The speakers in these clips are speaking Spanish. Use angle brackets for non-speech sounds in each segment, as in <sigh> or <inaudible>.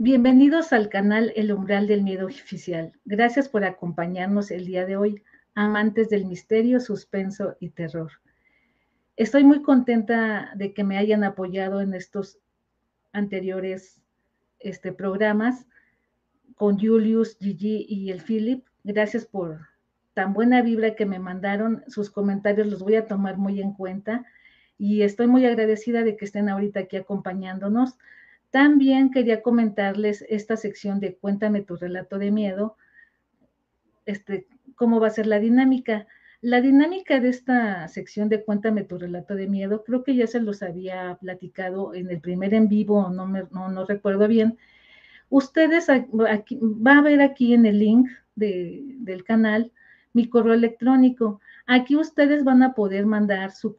Bienvenidos al canal El Umbral del Miedo Oficial. Gracias por acompañarnos el día de hoy, amantes del misterio, suspenso y terror. Estoy muy contenta de que me hayan apoyado en estos anteriores este, programas con Julius, Gigi y el Philip. Gracias por tan buena vibra que me mandaron. Sus comentarios los voy a tomar muy en cuenta y estoy muy agradecida de que estén ahorita aquí acompañándonos. También quería comentarles esta sección de Cuéntame tu relato de miedo, este, cómo va a ser la dinámica. La dinámica de esta sección de Cuéntame tu relato de miedo, creo que ya se los había platicado en el primer en vivo, no, me, no, recuerdo bien. Ustedes, aquí, va a ver aquí en el link del canal mi correo electrónico. Aquí ustedes van a poder mandar su,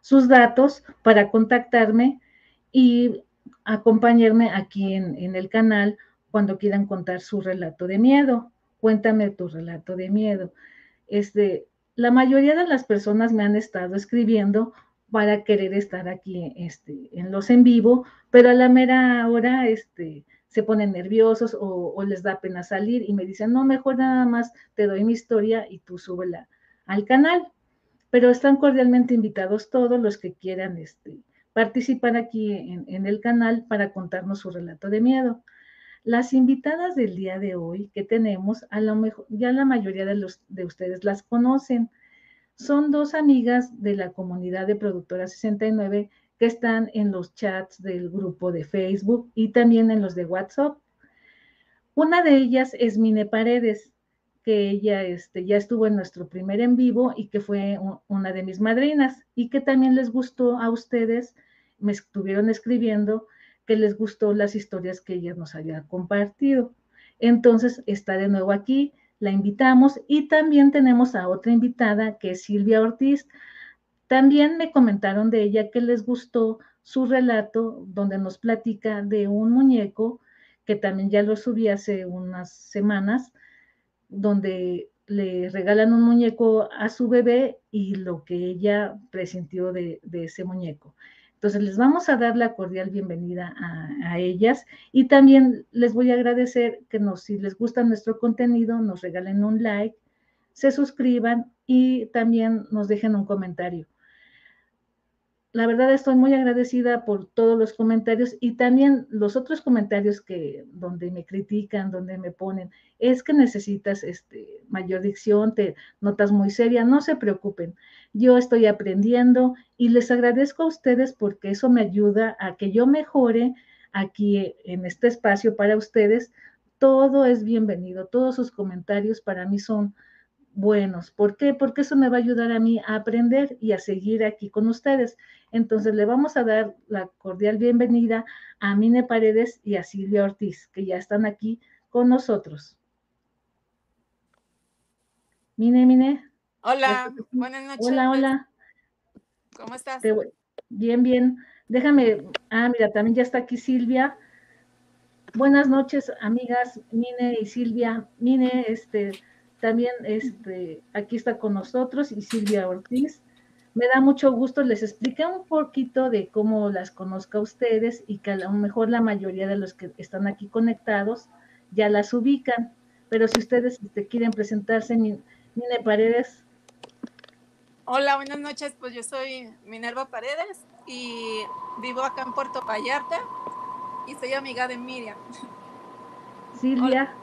sus datos para contactarme y acompañarme aquí en, el canal cuando quieran contar su relato de miedo. Cuéntame tu relato de miedo. Este, la mayoría de las personas me han estado escribiendo para querer estar aquí este, en los en vivo, pero a la mera hora este, se ponen nerviosos o, o, les da pena salir y me dicen, no, mejor nada más te doy mi historia y tú súbela al canal. Pero están cordialmente invitados todos los que quieran este, participar aquí en, el canal para contarnos su relato de miedo. Las invitadas del día de hoy que tenemos, a lo mejor ya la mayoría de, los, de ustedes las conocen. Son dos amigas de la comunidad de Productora 69 que están en los chats del grupo de Facebook y también en los de WhatsApp. Una de ellas es Mine Paredes, que ella este, ya estuvo en nuestro primer en vivo y que fue una de mis madrinas y que también les gustó a ustedes me estuvieron escribiendo que les gustó las historias que ella nos había compartido. Entonces está de nuevo aquí, la invitamos y también tenemos a otra invitada que es Silvia Ortiz. También me comentaron de ella que les gustó su relato donde nos platica de un muñeco que también ya lo subí hace unas semanas, donde le regalan un muñeco a su bebé y lo que ella presintió de, ese muñeco. Entonces, les vamos a dar la cordial bienvenida a, ellas y también les voy a agradecer que nos, si les gusta nuestro contenido, nos regalen un like, se suscriban y también nos dejen un comentario la verdad estoy muy agradecida por todos los comentarios y también los otros comentarios que donde me critican, donde me ponen, es que necesitas este, mayor dicción, te notas muy seria, no se preocupen. Yo estoy aprendiendo y les agradezco a ustedes porque eso me ayuda a que yo mejore aquí en este espacio para ustedes. Todo es bienvenido, todos sus comentarios para mí son buenos. ¿Por qué? Porque eso me va a ayudar a mí a aprender y a seguir aquí con ustedes. Entonces le vamos a dar la cordial bienvenida a Mine Paredes y a Silvia Ortiz, que ya están aquí con nosotros. Mine, Mine. Hola, buenas noches. Hola, hola. ¿Cómo estás? Bien, bien. Déjame, ah, mira, también ya está aquí Silvia. Buenas noches, amigas Mine y Silvia. Mine, este, también este, aquí está con nosotros y Silvia Ortiz. Me da mucho gusto, les expliqué un poquito de cómo las conozca a ustedes y que a lo mejor la mayoría de los que están aquí conectados ya las ubican. Pero si ustedes este, quieren presentarse, Mine Paredes. Hola, buenas noches. Pues yo soy Minerva Paredes y vivo acá en Puerto Vallarta y soy amiga de Miriam. Silvia. Hola,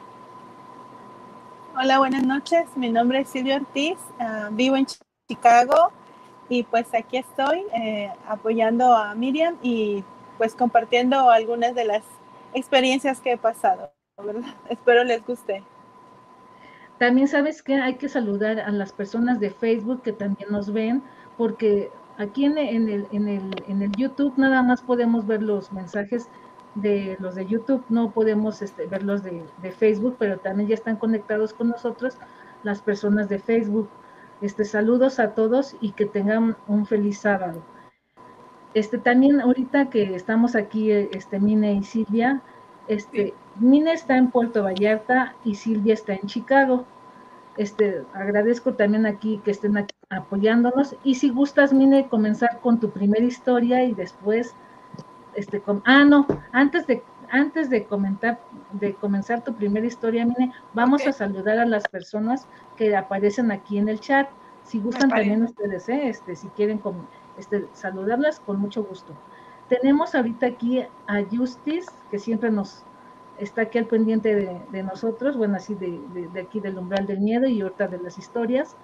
buenas noches. Mi nombre es Silvia Ortiz. Ah, vivo en Chicago y pues aquí estoy eh, apoyando a Miriam y pues compartiendo algunas de las experiencias que he pasado. <laughs> Espero les guste. También sabes que hay que saludar a las personas de Facebook que también nos ven, porque aquí en, el, en, el, en el YouTube nada más podemos ver los mensajes de los de YouTube, no podemos este, verlos de, de, Facebook, pero también ya están conectados con nosotros las personas de Facebook. Este, saludos a todos y que tengan un feliz sábado. Este, también ahorita que estamos aquí, este, Mine y Silvia, este, Mine está en Puerto Vallarta y Silvia está en Chicago. Este, agradezco también aquí que estén apoyándonos. Y si gustas, Mine, comenzar con tu primera historia y después este, ah, no, antes de, antes de comentar, de comenzar tu primera historia, Mine, vamos a saludar a las personas que aparecen aquí en el chat. Si gustan también ustedes, ¿eh? este, si quieren este, saludarlas, con mucho gusto. Tenemos ahorita aquí a Justice, que siempre nos está aquí al pendiente de, nosotros, bueno, así de, de, aquí del umbral del miedo y ahorita de las historias.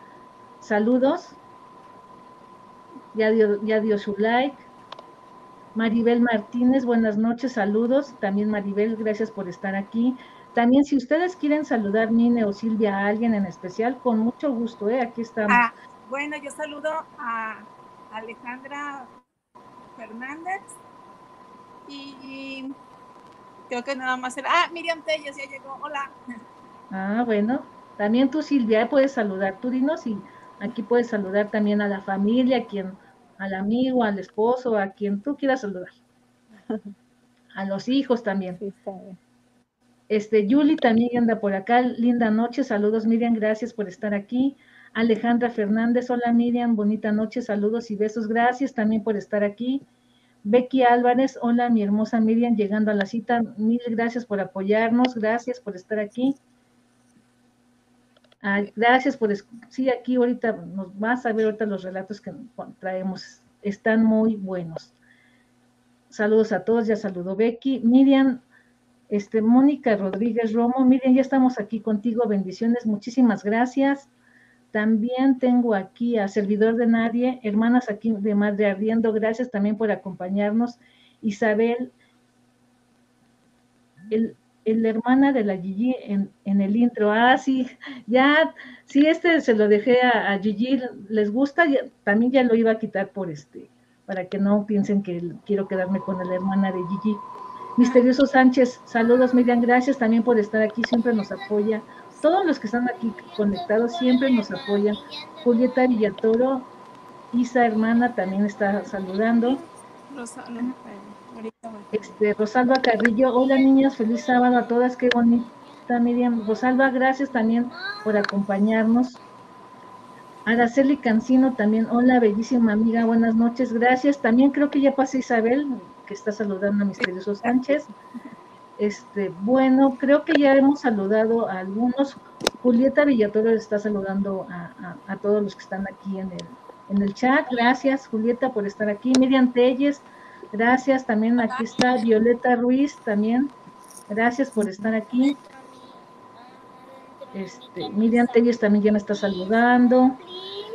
Saludos. Ya dio, ya dio su like. Maribel Martínez, buenas noches, saludos. También Maribel, gracias por estar aquí. También si ustedes quieren saludar, Nine o Silvia, a alguien en especial, con mucho gusto, ¿eh? aquí estamos. Ah, bueno, yo saludo a Alejandra Fernández y creo que nada más era, ah, Miriam Telles ya llegó, hola. Ah, bueno, también tú Silvia puedes saludar, tú dinos y aquí puedes saludar también a la familia, quien al amigo, al esposo, a quien tú quieras saludar. <laughs> A los hijos también. Este, Yuli también anda por acá. Linda noche, saludos Miriam, gracias por estar aquí. Alejandra Fernández, hola Miriam, bonita noche, saludos y besos, gracias también por estar aquí. Becky Álvarez, hola mi hermosa Miriam, llegando a la cita, mil gracias por apoyarnos, gracias por estar aquí gracias por, sí, aquí ahorita nos vas a ver ahorita los relatos que traemos, están muy buenos. Saludos a todos, ya saludó Becky. Miriam, este, Mónica Rodríguez Romo, Miriam, ya estamos aquí contigo, bendiciones, muchísimas gracias. También tengo aquí a Servidor de Nadie, hermanas aquí de Madre Ardiendo, gracias también por acompañarnos. Isabel, el, la hermana de la Gigi en, el intro. Ah, sí, ya, sí, este se lo dejé a, Gigi, les gusta, también ya lo iba a quitar por este, para que no piensen que quiero quedarme con la hermana de Gigi. Misterioso Sánchez, saludos Miriam, gracias también por estar aquí, siempre nos apoya. Todos los que están aquí conectados siempre nos apoyan. Julieta Villatoro, Isa hermana también está saludando. Este, Rosalba Carrillo, hola niñas, feliz sábado a todas, qué bonita Miriam. Rosalba, gracias también por acompañarnos. Araceli Cancino también, hola bellísima amiga, buenas noches, gracias. También creo que ya pasé Isabel, que está saludando a Misterioso Sánchez. Este, bueno, creo que ya hemos saludado a algunos. Julieta Villatoro está saludando a, todos los que están aquí en el, en el chat. Gracias, Julieta, por estar aquí. Miriam Telles, Gracias, también aquí está Violeta Ruiz, también. Gracias por estar aquí. Este, Miriam Telles también ya me está saludando.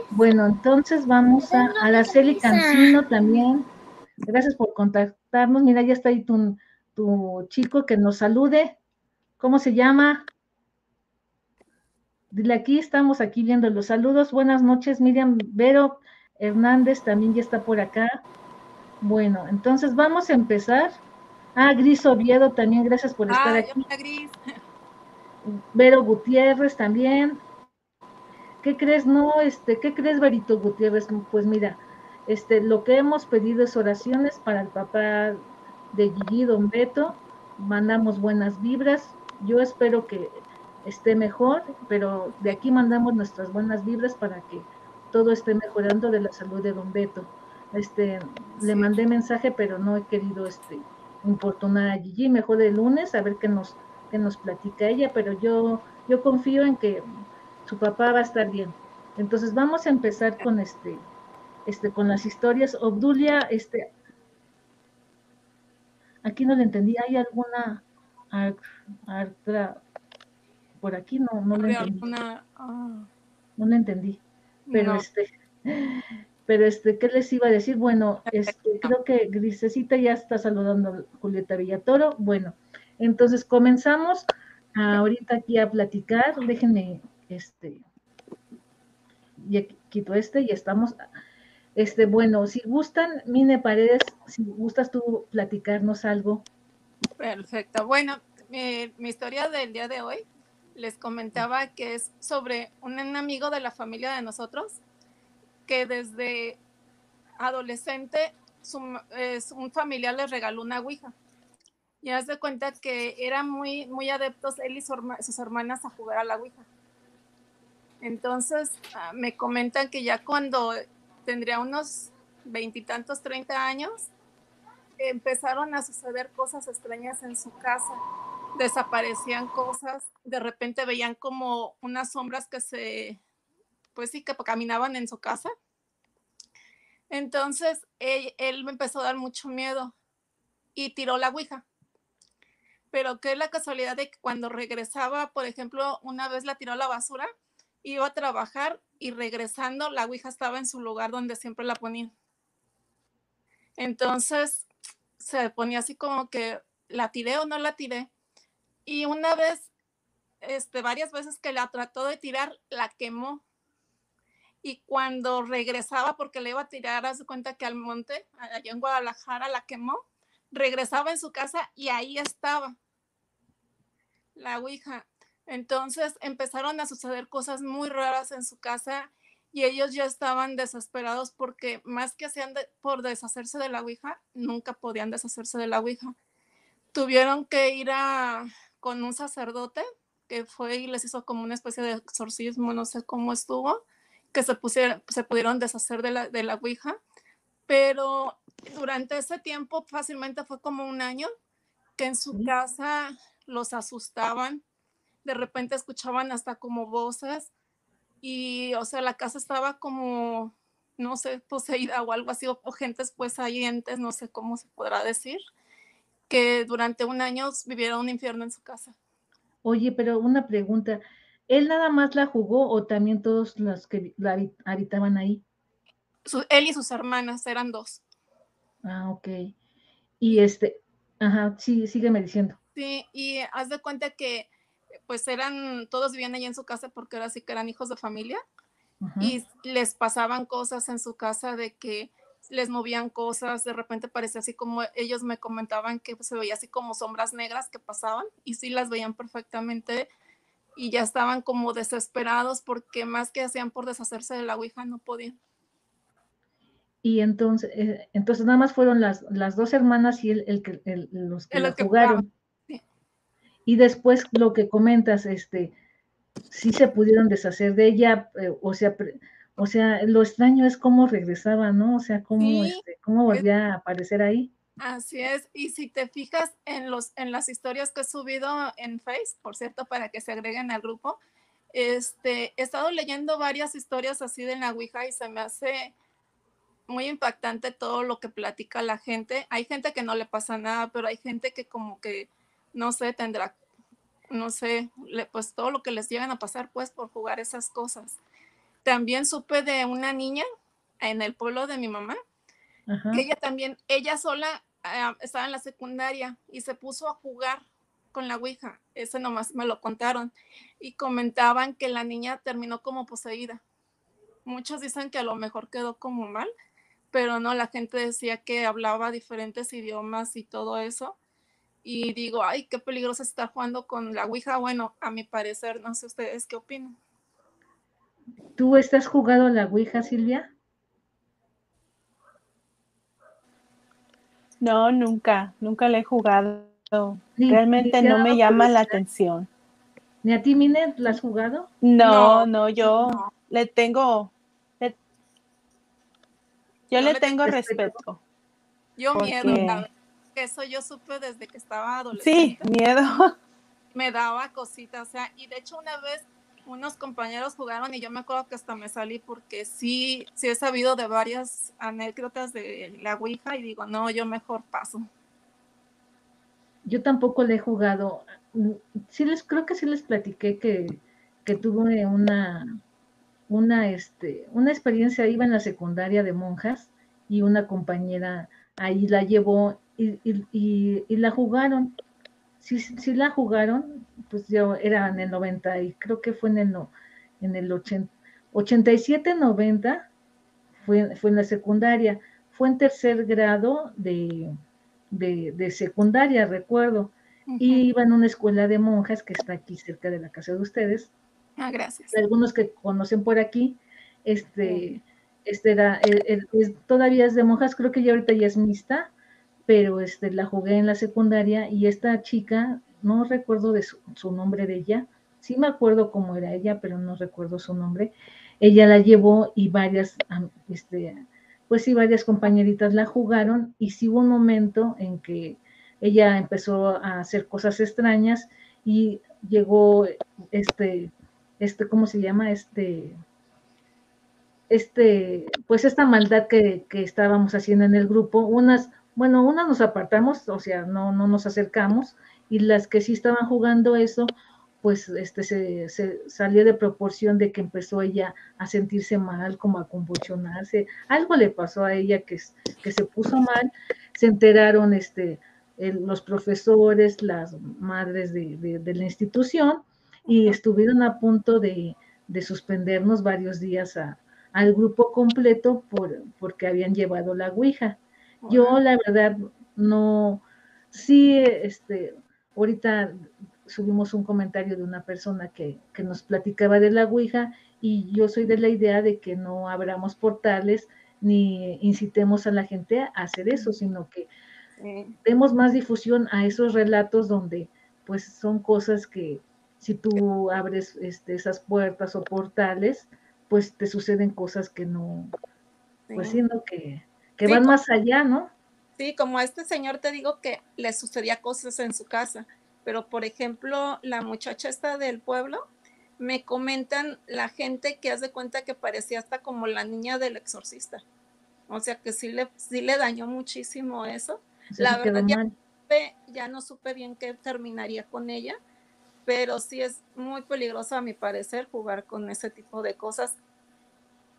Bueno, entonces vamos a Araceli Cancino también. Gracias por contactarnos. Mira, ya está ahí tu, tu chico que nos salude. ¿Cómo se llama? Dile aquí, estamos aquí viendo los saludos. Buenas noches, Miriam Vero Hernández también ya está por acá. Bueno, entonces vamos a empezar. Ah, Gris Oviedo también, gracias por estar ah, aquí. Gris. Vero Gutiérrez también. ¿Qué crees? No, este, ¿qué crees, Verito Gutiérrez? Pues mira, este, lo que hemos pedido es oraciones para el papá de Gigi Don Beto. Mandamos buenas vibras. Yo espero que esté mejor, pero de aquí mandamos nuestras buenas vibras para que todo esté mejorando de la salud de Don Beto. Este, le mandé mensaje, pero no he querido este, importunar a Gigi. Mejor el lunes a ver qué nos, qué nos platica ella, pero yo, yo confío en que su papá va a estar bien. Entonces vamos a empezar con este, este, con las historias. Obdulia, este, aquí no le entendí. ¿Hay alguna por aquí? No, no le entendí. Ah. No le entendí. Pero este, pero este, ¿qué les iba a decir? Bueno, este, creo que Grisecita ya está saludando a Julieta Villatoro. Bueno, entonces comenzamos ahorita aquí a platicar. Déjenme, este, ya quito este y estamos. Este, bueno, si gustan, Mine Paredes, si gustas tú platicarnos algo. Perfecto. Bueno, mi, mi historia del día de hoy les comentaba que es sobre un amigo de la familia de nosotros que desde adolescente un familiar le regaló una ouija. Y haz de cuenta que eran muy, muy adeptos él y sus hermanas a jugar a la ouija. Entonces ah, me comentan que ya cuando tendría unos veintitantos, treinta años, empezaron a suceder cosas extrañas en su casa. Desaparecían cosas, de repente veían como unas sombras que se, pues sí, que caminaban en su casa. Entonces él, me empezó a dar mucho miedo y tiró la ouija. Pero qué es la casualidad de que cuando regresaba, por ejemplo, una vez la tiró a la basura, iba a trabajar y regresando la ouija estaba en su lugar donde siempre la ponía. Entonces se ponía así como que la tiré o no la tiré. Y una vez, este, varias veces que la trató de tirar, la quemó. Y cuando regresaba, porque le iba a tirar, hace cuenta que al monte, allá en Guadalajara, la quemó, regresaba en su casa y ahí estaba la Ouija. Entonces empezaron a suceder cosas muy raras en su casa y ellos ya estaban desesperados porque más que hacían por deshacerse de la Ouija, nunca podían deshacerse de la Ouija. Tuvieron que ir a, con un sacerdote que fue y les hizo como una especie de exorcismo, no sé cómo estuvo, que se, pusieron, se pudieron deshacer de la, de la Ouija, pero durante ese tiempo fácilmente fue como un año que en su casa los asustaban, de repente escuchaban hasta como voces y, o sea, la casa estaba como, no sé, poseída o algo así, o, gentes pues ahí entes, no sé cómo se podrá decir, que durante un año vivieron un infierno en su casa. Oye, pero una pregunta, ¿él nada más la jugó o también todos los que la habitaban ahí? él y sus hermanas eran dos. Ah, ok. Y este, ajá, sí, sígueme diciendo. Sí, y haz de cuenta que pues eran, todos vivían allí en su casa porque ahora sí que eran hijos de familia y les pasaban cosas en su casa de que les movían cosas, de repente parecía así como ellos me comentaban que se veía así como sombras negras que pasaban y sí las veían perfectamente y ya estaban como desesperados porque más que hacían por deshacerse de la Ouija no podían. Y entonces, eh, entonces nada más fueron las, las dos hermanas y el, el, que los que, jugaron. Y después lo que comentas, este, sí se pudieron deshacer de ella, eh, o sea, o sea, lo extraño es cómo regresaba, ¿no? O sea, cómo, este, cómo volvía a aparecer ahí. Así es, y si te fijas en, los, en las historias que he subido en Face, por cierto, para que se agreguen al grupo, este, he estado leyendo varias historias así de la Ouija y se me hace muy impactante todo lo que platica la gente. Hay gente que no le pasa nada, pero hay gente que como que no sé, tendrá, no sé, pues todo lo que les llegan a pasar pues por jugar esas cosas. También supe de una niña en el pueblo de mi mamá, que ella también, ella sola ah, estaba en la secundaria y se puso a jugar con la Ouija. Ese nomás me lo contaron. Y comentaban que la niña terminó como poseída. Muchos dicen que a lo mejor quedó como mal, pero no, la gente decía que hablaba diferentes idiomas y todo eso y digo, ay, qué peligroso estar jugando con la Ouija. Bueno, a mi parecer, no sé ustedes qué opinan. ¿Tú estás jugando a la Ouija, Silvia? No, nunca, nunca le he jugado. Realmente no me llama la atención. ¿Ni a ti, Minet, la has jugado? No, no, yo le tengo, yo, le, tengo respeto. Yo miedo, eso yo supe desde que estaba adolescente. Sí, miedo. <laughs> Me daba cositas, o sea, y de hecho una vez unos compañeros jugaron y yo me acuerdo que hasta me salí porque sí, sí he sabido de varias anécdotas de la Ouija y digo, no, yo mejor paso. Yo tampoco le he jugado. Sí les, creo que sí les platiqué que, que tuve una, una, este, una experiencia, iba en la secundaria de monjas y una compañera ahí la llevó y, la jugaron. Si, si, la jugaron, pues yo era en el 90 y creo que fue en el, en el 80, 87, 90, fue, fue en la secundaria, fue en tercer grado de, de, secundaria, recuerdo, y iba en una escuela de monjas que está aquí cerca de la casa de ustedes. Ah, gracias. Algunos que conocen por aquí, este, este era, todavía es de monjas, creo que ya ahorita ya es mixta, pero este, la jugué en la secundaria y esta chica, no recuerdo de su, nombre de ella, sí me acuerdo cómo era ella, pero no recuerdo su nombre. Ella la llevó y varias este, pues sí, varias compañeritas la jugaron y sí hubo un momento en que ella empezó a hacer cosas extrañas y llegó este, este, ¿cómo se llama? Este, este, pues esta maldad que, que estábamos haciendo en el grupo, unas, bueno, unas nos apartamos, o sea, no, no nos acercamos, y las que sí estaban jugando eso, pues este se, se, salió de proporción de que empezó ella a sentirse mal, como a convulsionarse, algo le pasó a ella que, que se puso mal, se enteraron este, los profesores, las madres de, de, la institución, y estuvieron a punto de, de suspendernos varios días a, al grupo completo por, porque habían llevado la Ouija. Yo la verdad no, sí, este, ahorita subimos un comentario de una persona que, que, nos platicaba de la Ouija y yo soy de la idea de que no abramos portales ni incitemos a la gente a hacer eso, sino que demos más difusión a esos relatos donde pues son cosas que si tú abres este, esas puertas o portales, pues te suceden cosas que no, pues sino que, que van más allá, ¿no? Sí, como a este señor te digo que le sucedía cosas en su casa, pero por ejemplo, la muchacha esta del pueblo, me comentan la gente que hace cuenta que parecía hasta como la niña del exorcista. O sea que sí le, sí le dañó muchísimo eso. la verdad, ya, ya, no supe bien qué terminaría con ella, pero sí es muy peligroso a mi parecer jugar con ese tipo de cosas.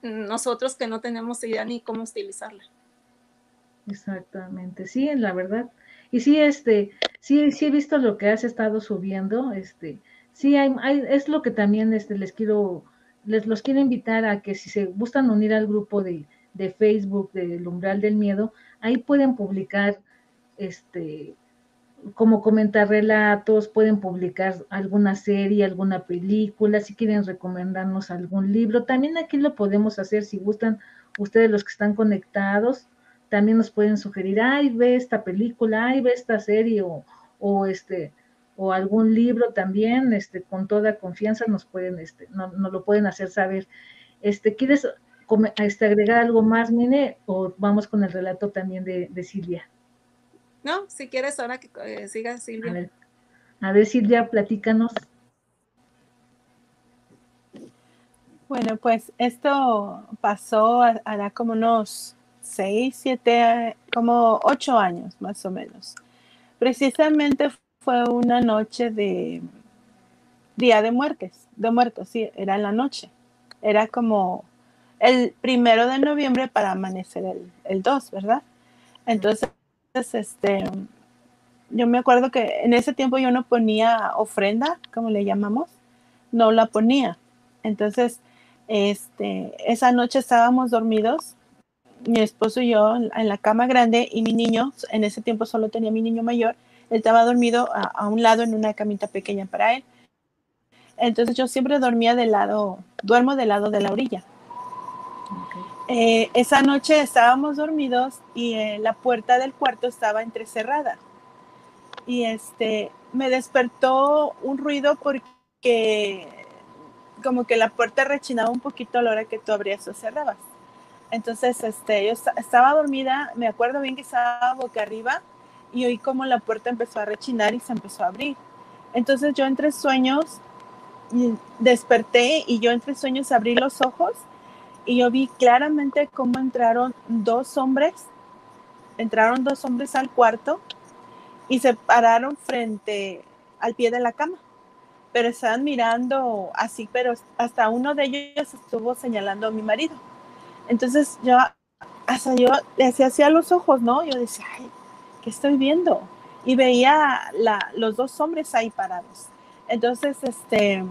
Nosotros que no tenemos idea ni cómo utilizarla. Exactamente, sí, la verdad. Y sí, este, sí, sí he visto lo que has estado subiendo, este, sí, hay, hay, es lo que también este, les quiero, les los quiero invitar a que si se gustan unir al grupo de, de Facebook del umbral del miedo, ahí pueden publicar este como comentar relatos, pueden publicar alguna serie, alguna película, si quieren recomendarnos algún libro. También aquí lo podemos hacer si gustan ustedes los que están conectados. También nos pueden sugerir, ay, ve esta película, ay, ve esta serie o, o este o algún libro también, este, con toda confianza nos pueden, este, nos no lo pueden hacer saber. Este, ¿quieres este, agregar algo más, Mine? O vamos con el relato también de, de Silvia. No, si quieres ahora que eh, siga Silvia. A ver, a ver, Silvia, platícanos. Bueno, pues esto pasó hará como unos seis, siete, como ocho años más o menos. Precisamente fue una noche de Día de Muertes, de Muertos, sí, era en la noche. Era como el primero de noviembre para amanecer el, el 2, ¿verdad? Entonces este, yo me acuerdo que en ese tiempo yo no ponía ofrenda, como le llamamos, no la ponía. Entonces, este, esa noche estábamos dormidos, mi esposo y yo en la cama grande y mi niño, en ese tiempo solo tenía mi niño mayor, él estaba dormido a, un lado en una camita pequeña para él. Entonces yo siempre dormía del lado, duermo del lado de la orilla. Eh, esa noche estábamos dormidos y eh, la puerta del cuarto estaba entrecerrada. Y este, me despertó un ruido porque como que la puerta rechinaba un poquito a la hora que tú abrías o cerrabas. Entonces, este, yo estaba dormida, me acuerdo bien que estaba boca arriba y oí como la puerta empezó a rechinar y se empezó a abrir. Entonces yo entre sueños desperté y yo entre sueños abrí los ojos y yo vi claramente cómo entraron dos hombres, entraron dos hombres al cuarto y se pararon frente al pie de la cama, pero estaban mirando así, pero hasta uno de ellos estuvo señalando a mi marido. Entonces yo, hasta yo le hacía los ojos, ¿no? Yo decía, ay, ¿qué estoy viendo? Y veía la, los dos hombres ahí parados. Entonces, este,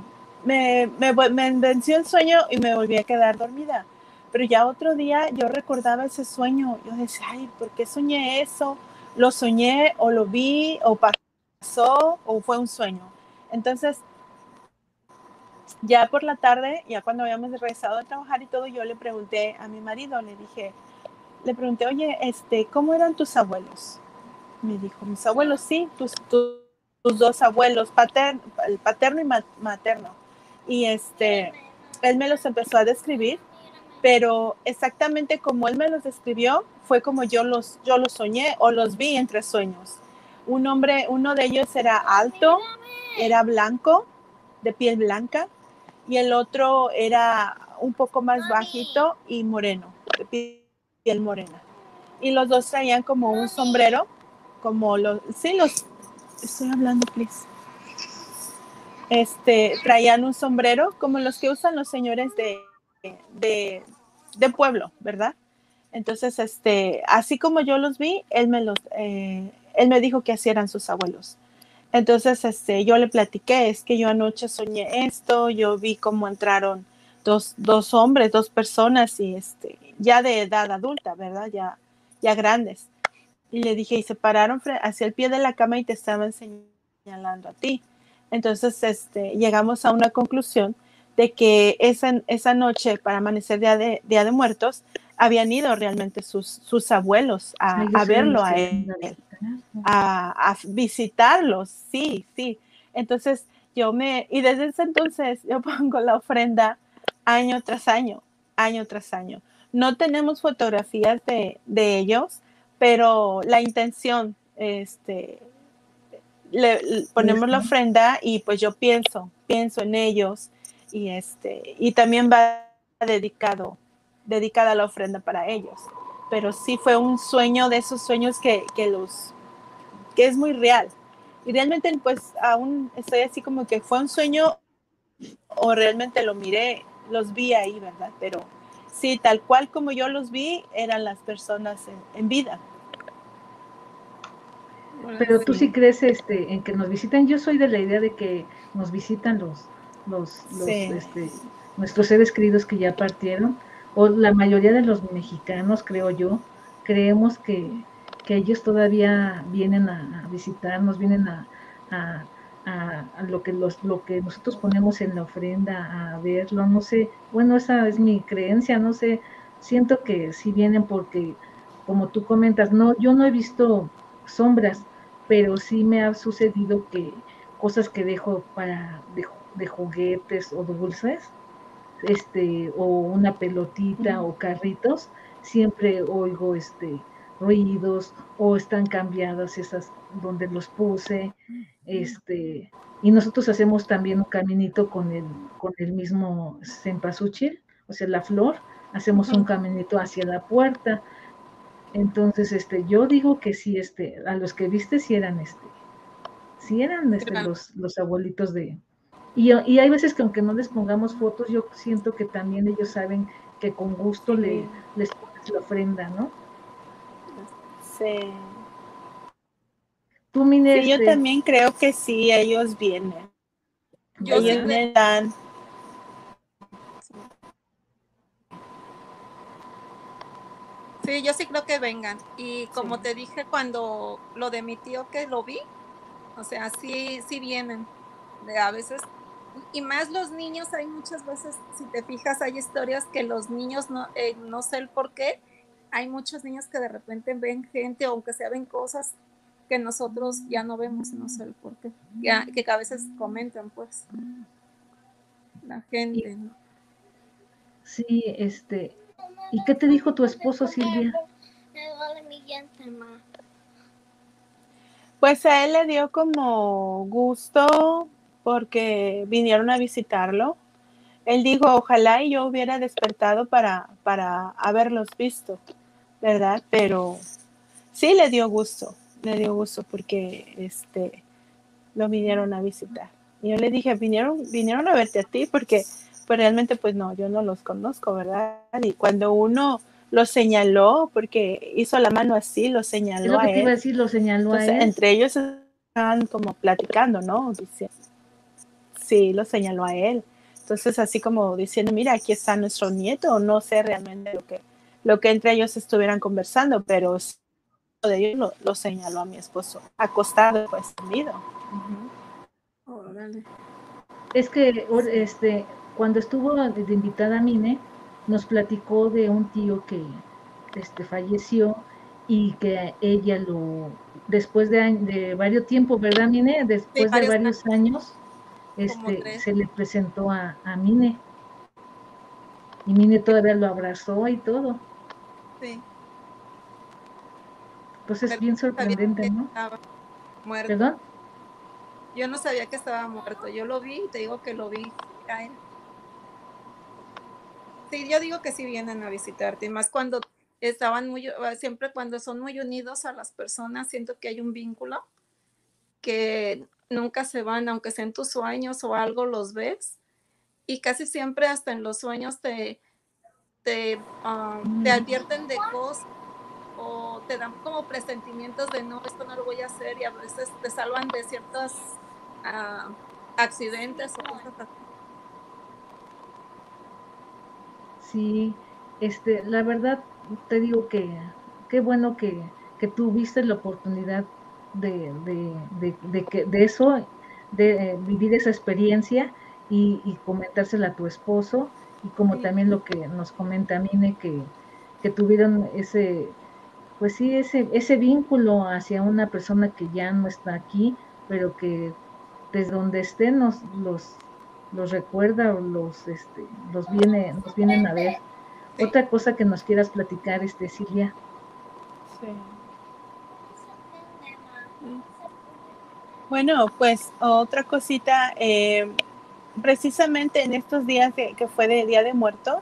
me, me, me venció el sueño y me volví a quedar dormida. Pero ya otro día yo recordaba ese sueño. Yo decía, ay, ¿por qué soñé eso? ¿Lo soñé o lo vi o pasó o fue un sueño? Entonces, ya por la tarde, ya cuando habíamos regresado a trabajar y todo, yo le pregunté a mi marido, le dije, le pregunté, oye, este, ¿cómo eran tus abuelos? Me dijo, mis abuelos, sí, tus, tus, tus dos abuelos, paterno, paterno y materno. Y este, él me los empezó a describir pero exactamente como él me los describió, fue como yo los, yo los soñé o los vi entre sueños. Un hombre, uno de ellos era alto, era blanco, de piel blanca, y el otro era un poco más bajito y moreno, piel morena. Y los dos traían como un sombrero, como los, sí, los, estoy hablando, please. Este, traían un sombrero como los que usan los señores de, de, de pueblo, ¿verdad? Entonces, este, así como yo los vi, él me los, eh, él me dijo que así eran sus abuelos. Entonces, este, yo le platiqué, es que yo anoche soñé esto, yo vi cómo entraron dos, dos hombres, dos personas y este, ya de edad adulta, ¿verdad? Ya, ya grandes. Y le dije, y se pararon hacia el pie de la cama y te estaban señalando a ti. Entonces, este, llegamos a una conclusión de que esa, esa noche, para amanecer día de, día de muertos, habían ido realmente sus, sus abuelos a, a verlo a él, a, a visitarlos, sí, sí. Entonces, yo me, y desde ese entonces yo <laughs> pongo la ofrenda año tras año, año tras año. No tenemos fotografías de, de ellos, pero la intención, este, le, ponemos la ofrenda y pues yo pienso, pienso en ellos y este, y también va dedicado, dedicada la ofrenda para ellos. Pero sí fue un sueño de esos sueños que, que los, que es muy real. Y realmente pues aún estoy así como que fue un sueño o realmente lo miré, los vi ahí, ¿verdad? Pero sí, tal cual como yo los vi, eran las personas en, en vida. Pero tú sí crees este, en que nos visitan. Yo soy de la idea de que nos visitan los, los, los este, nuestros seres queridos que ya partieron, o la mayoría de los mexicanos, creo yo, creemos que, que ellos todavía vienen a, visitarnos, vienen a, a, a, lo, que los, lo que nosotros ponemos en la ofrenda, a verlo, no sé, bueno, esa es mi creencia, no sé, siento que sí vienen porque, como tú comentas, no, yo no he visto sombras, pero sí me ha sucedido que cosas que dejo para de, juguetes o dulces, este, o una pelotita o carritos, siempre oigo este ruidos o están cambiadas esas donde los puse, este, y nosotros hacemos también un caminito con el, con el mismo cempasúchil, o sea, la flor, hacemos un caminito hacia la puerta, entonces, este, yo digo que sí, este, a los que viste sí eran, este, sí eran este, los, los abuelitos de... Y, y, hay veces que aunque no les pongamos fotos, yo siento que también ellos saben que con gusto le, les pones la ofrenda, ¿no? Sí. Tú, Mine, sí, yo este también creo que sí, ellos vienen. Yo ellos sí dan Sí, yo sí creo que vengan. Y como te dije cuando lo de mi tío que lo vi, o sea, sí, sí vienen. A veces, y más los niños, hay muchas veces, si te fijas, hay historias que los niños, no, eh, no sé el por qué, hay muchos niños que de repente ven gente, aunque sea ven cosas que nosotros ya no vemos, no sé el por qué, que, que a veces comentan, pues, la gente, ¿no? Sí, este, ¿Y qué te dijo tu esposo, Silvia? Pues a él le dio como gusto porque vinieron a visitarlo. Él dijo, ojalá y yo hubiera despertado para, para haberlos visto, ¿verdad? Pero sí le dio gusto, le dio gusto porque este, lo vinieron a visitar. Y yo le dije, vinieron, vinieron a verte a ti porque pues realmente pues no, yo no los conozco, ¿verdad? Y cuando uno lo señaló, porque hizo la mano así, lo señaló es lo que a te Iba a decir, lo señaló a él. Entre ellos estaban como platicando, ¿no? Sí, lo señaló a él. Entonces, así como diciendo, mira, aquí está nuestro nieto, no sé realmente lo que, lo que entre ellos estuvieran conversando, pero de ellos lo, señaló a mi esposo, acostado, pues, dormido. Es que, este, cuando estuvo de invitada a Mine, nos platicó de un tío que este, falleció y que ella lo, después de, de varios tiempos, ¿verdad, Mine? Después de varios años, este, se le presentó a, a Mine. Y Mine todavía lo abrazó y todo. Sí. Pues es bien sorprendente, ¿no? Muerto. ¿Perdón? Yo no sabía que estaba muerto. Yo lo vi y te digo que lo vi caer. Sí, yo digo que sí vienen a visitarte, más cuando estaban muy, siempre cuando son muy unidos a las personas, siento que hay un vínculo que nunca se van, aunque sea en tus sueños o algo, los ves. Y casi siempre hasta en los sueños te, te, um, te advierten de cosas o te dan como presentimientos de no, esto no lo voy a hacer y a veces te salvan de ciertos uh, accidentes o cosas así. Sí, este, la verdad te digo que qué bueno que, que tuviste la oportunidad de, de, de, que, de eso, de eh, vivir esa experiencia y, y, comentársela a tu esposo y como también lo que nos comenta Mine que, que tuvieron ese, pues sí, ese, ese vínculo hacia una persona que ya no está aquí, pero que desde donde esté nos los los recuerda o los, este, los, viene, nos vienen a ver. Otra cosa que nos quieras platicar, este, Silvia. Sí. Bueno, pues otra cosita, eh, precisamente en estos días que fue de Día de Muertos,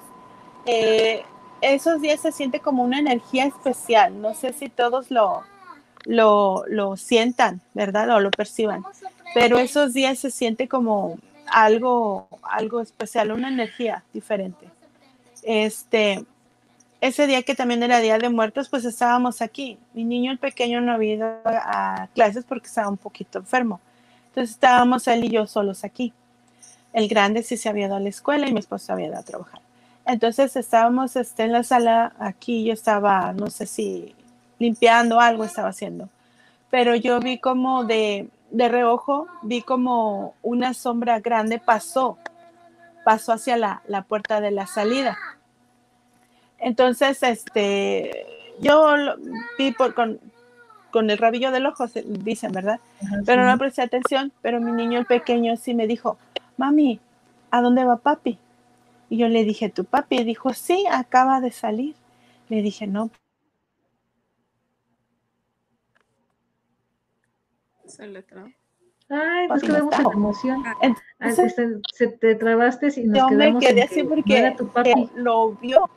eh, esos días se siente como una energía especial. No sé si todos lo, lo, lo sientan, ¿verdad? O lo perciban. Pero esos días se siente como algo, algo especial, una energía diferente. Este, ese día que también era Día de Muertos, pues estábamos aquí. Mi niño el pequeño no había ido a clases porque estaba un poquito enfermo. Entonces estábamos él y yo solos aquí. El grande sí se había ido a la escuela y mi esposo había ido a trabajar. Entonces estábamos este, en la sala aquí, yo estaba, no sé si limpiando algo estaba haciendo, pero yo vi como de, de reojo vi como una sombra grande pasó, pasó hacia la, puerta de la salida. Entonces, este, yo vi por, con, el rabillo del ojo, dicen, ¿verdad? pero no presté atención, pero mi niño el pequeño sí me dijo, mami, ¿a dónde va papi? Y yo le dije, ¿tu papi? Y dijo, sí, acaba de salir. Le dije, no, se le Ay, pues quedamos en emoción. Entonces, se, te trabaste y nos yo me quedé así porque lo vio,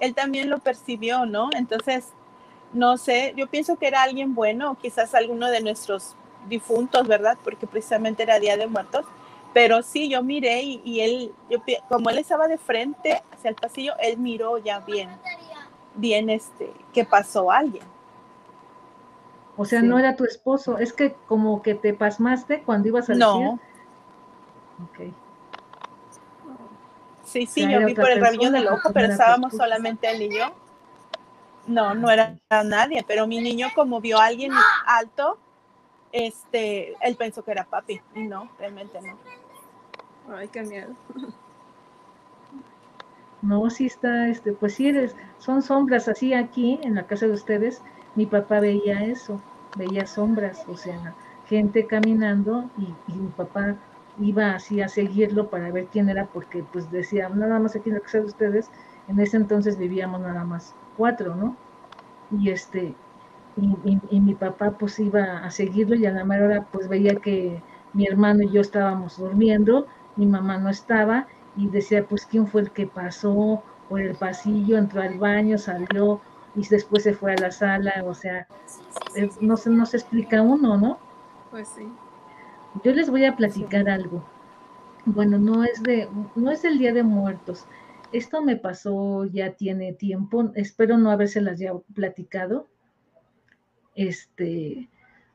él también lo percibió, ¿no? Entonces, no sé, yo pienso que era alguien bueno, quizás alguno de nuestros difuntos, ¿verdad? Porque precisamente era Día de Muertos. Pero sí, yo miré y, y él, yo, como él estaba de frente hacia el pasillo, él miró ya bien, bien este, que pasó alguien. O sea, no era tu esposo. Es que como que te pasmaste cuando ibas a no. decir. Ok. Sí, sí, yo vi por el rabillo del ojo, pero estábamos solamente él y yo. No, no era nadie, pero mi niño como vio a alguien alto, este, él pensó que era papi. Y no, realmente no. Ay, qué miedo. No, sí está, este, pues sí eres, son sombras así aquí en la casa de ustedes, mi papá veía eso, veía sombras, o sea, gente caminando y, mi papá iba así a seguirlo para ver quién era, porque pues decía, nada más aquí en la casa de ustedes, en ese entonces vivíamos nada más cuatro, ¿no? Y este, y, mi papá pues iba a seguirlo y a la mera hora pues veía que mi hermano y yo estábamos durmiendo, mi mamá no estaba y decía pues quién fue el que pasó por el pasillo, entró al baño, salió, y después se fue a la sala, o sea, no, se, no se explica uno, ¿no? Pues sí. Yo les voy a platicar algo. Bueno, no es de, no es del Día de Muertos. Esto me pasó ya tiene tiempo, espero no habérselas ya platicado. Este,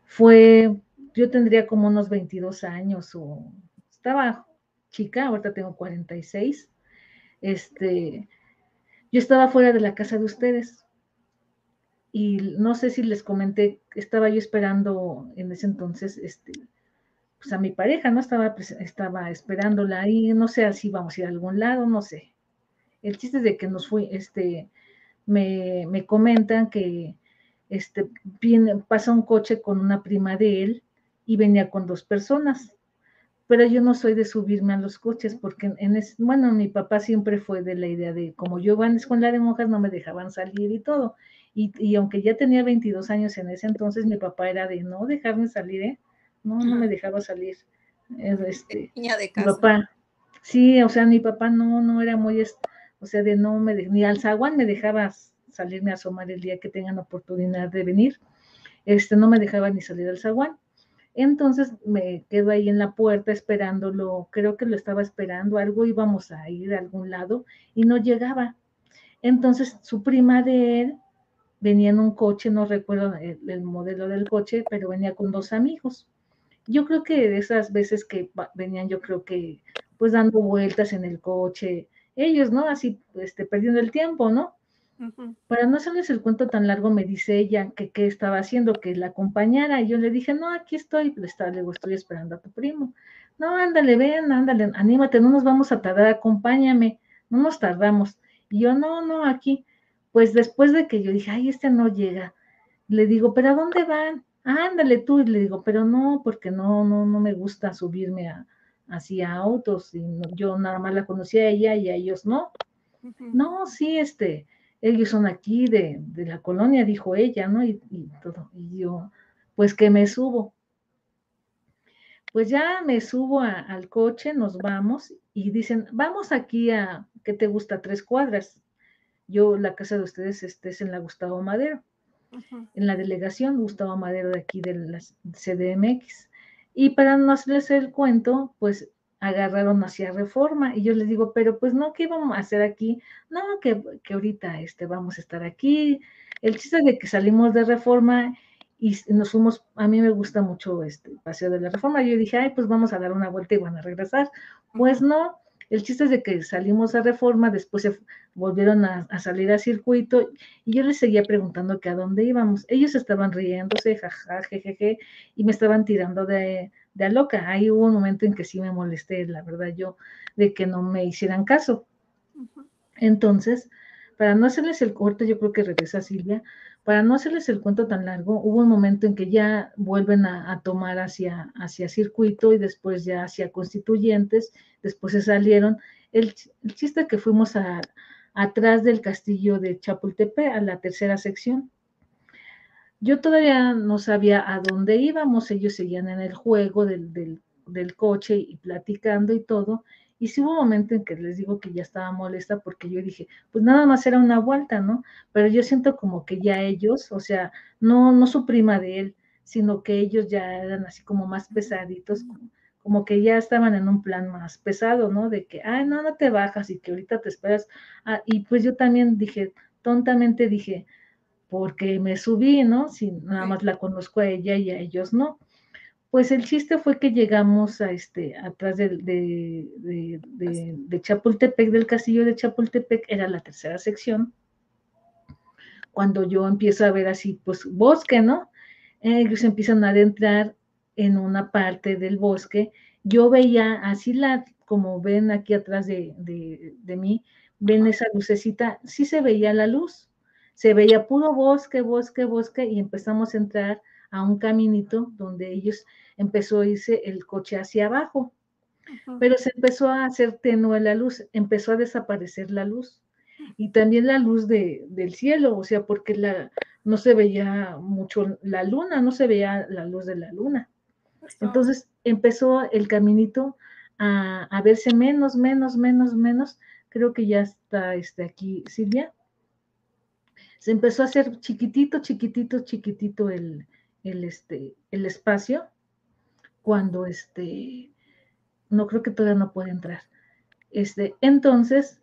fue, yo tendría como unos 22 años o estaba chica, ahorita tengo 46. Este, yo estaba fuera de la casa de ustedes y no sé si les comenté, estaba yo esperando en ese entonces, este, pues a mi pareja, ¿no? Estaba, pues, estaba esperándola ahí, no sé si vamos a ir a algún lado, no sé. El chiste es de que nos fue, este, me, me comentan que este, viene, pasa un coche con una prima de él y venía con dos personas, pero yo no soy de subirme a los coches porque en es, bueno, mi papá siempre fue de la idea de como yo iba en escuela de monjas no me dejaban salir y todo. Y, y, aunque ya tenía 22 años en ese entonces, mi papá era de no dejarme salir, ¿eh? No, no me dejaba salir. Este, <laughs> Niña de casa. Papá, sí, o sea, mi papá no, no era muy, o sea, de no me, ni al zaguán me dejaba salirme a asomar el día que tengan oportunidad de venir. Este, no me dejaba ni salir al zaguán. Entonces me quedo ahí en la puerta esperándolo, creo que lo estaba esperando, algo íbamos a ir a algún lado y no llegaba. Entonces su prima de él venía en un coche, no recuerdo el, el, modelo del coche, pero venía con dos amigos. Yo creo que de esas veces que venían, yo creo que pues dando vueltas en el coche, ellos, ¿no? Así, este, perdiendo el tiempo, ¿no? Uh -huh. Para no hacerles el cuento tan largo, me dice ella que qué estaba haciendo, que la acompañara, y yo le dije, no, aquí estoy, le, está, le digo, estoy esperando a tu primo. No, ándale, ven, ándale, anímate, no nos vamos a tardar, acompáñame, no nos tardamos. Y yo, no, no, aquí. Pues después de que yo dije, ay, este no llega, le digo, pero ¿a dónde van? Ándale tú, y le digo, pero no, porque no, no, no me gusta subirme a, así a autos, y no, yo nada más la conocía a ella y a ellos no. Uh -huh. No, sí, este, ellos son aquí de, de la colonia, dijo ella, ¿no? Y, y, todo. Y yo, pues que me subo. Pues ya me subo a, al coche, nos vamos y dicen, vamos aquí a, ¿qué te gusta? Tres cuadras. Yo, la casa de ustedes este, es en la Gustavo Madero, uh -huh. en la delegación Gustavo Madero de aquí de la CDMX. Y para no hacerles el cuento, pues agarraron hacia reforma y yo les digo, pero pues no, ¿qué vamos a hacer aquí? No, que, que ahorita este, vamos a estar aquí. El chiste de que salimos de reforma y nos fuimos, a mí me gusta mucho este paseo de la reforma, yo dije, ay, pues vamos a dar una vuelta y van a regresar. Pues no, el chiste es de que salimos a reforma, después se volvieron a, a salir a circuito y yo les seguía preguntando que a dónde íbamos. Ellos estaban riéndose, jaja, jejeje, y me estaban tirando de, de a loca. Ahí hubo un momento en que sí me molesté, la verdad, yo, de que no me hicieran caso. Entonces, para no hacerles el corte, yo creo que regresa Silvia, para no hacerles el cuento tan largo, hubo un momento en que ya vuelven a, tomar hacia, hacia circuito y después ya hacia constituyentes, después se salieron. El, el chiste que fuimos a, atrás del castillo de Chapultepec, a la tercera sección. Yo todavía no sabía a dónde íbamos, ellos seguían en el juego del, del, del coche y platicando y todo, y sí hubo un momento en que les digo que ya estaba molesta porque yo dije, pues nada más era una vuelta, ¿no? Pero yo siento como que ya ellos, o sea, no, no su prima de él, sino que ellos ya eran así como más pesaditos, como, como que ya estaban en un plan más pesado, ¿no? De que, ay, no, no te bajas y que ahorita te esperas. Ah, y pues yo también dije, tontamente dije, porque me subí, ¿no? Si nada más la conozco a ella y a ellos no. Pues el chiste fue que llegamos a este, atrás de, de, de, Chapultepec, del castillo de Chapultepec, era la tercera sección. Cuando yo empiezo a ver así, pues bosque, ¿no? Ellos empiezan a adentrar en una parte del bosque. Yo veía así la, como ven aquí atrás de, de, de mí, ven esa lucecita, sí se veía la luz, se veía puro bosque, bosque, bosque, y empezamos a entrar a un caminito donde ellos empezó a irse el coche hacia abajo. Uh -huh. Pero se empezó a hacer tenue la luz, empezó a desaparecer la luz. Y también la luz de, del cielo, o sea, porque la, no se veía mucho la luna, no se veía la luz de la luna. Entonces empezó el caminito a, a verse menos, menos, menos, menos. Creo que ya está este, aquí Silvia. Se empezó a hacer chiquitito, chiquitito, chiquitito el, el, este, el espacio cuando este, no creo que todavía no puede entrar. Este, entonces,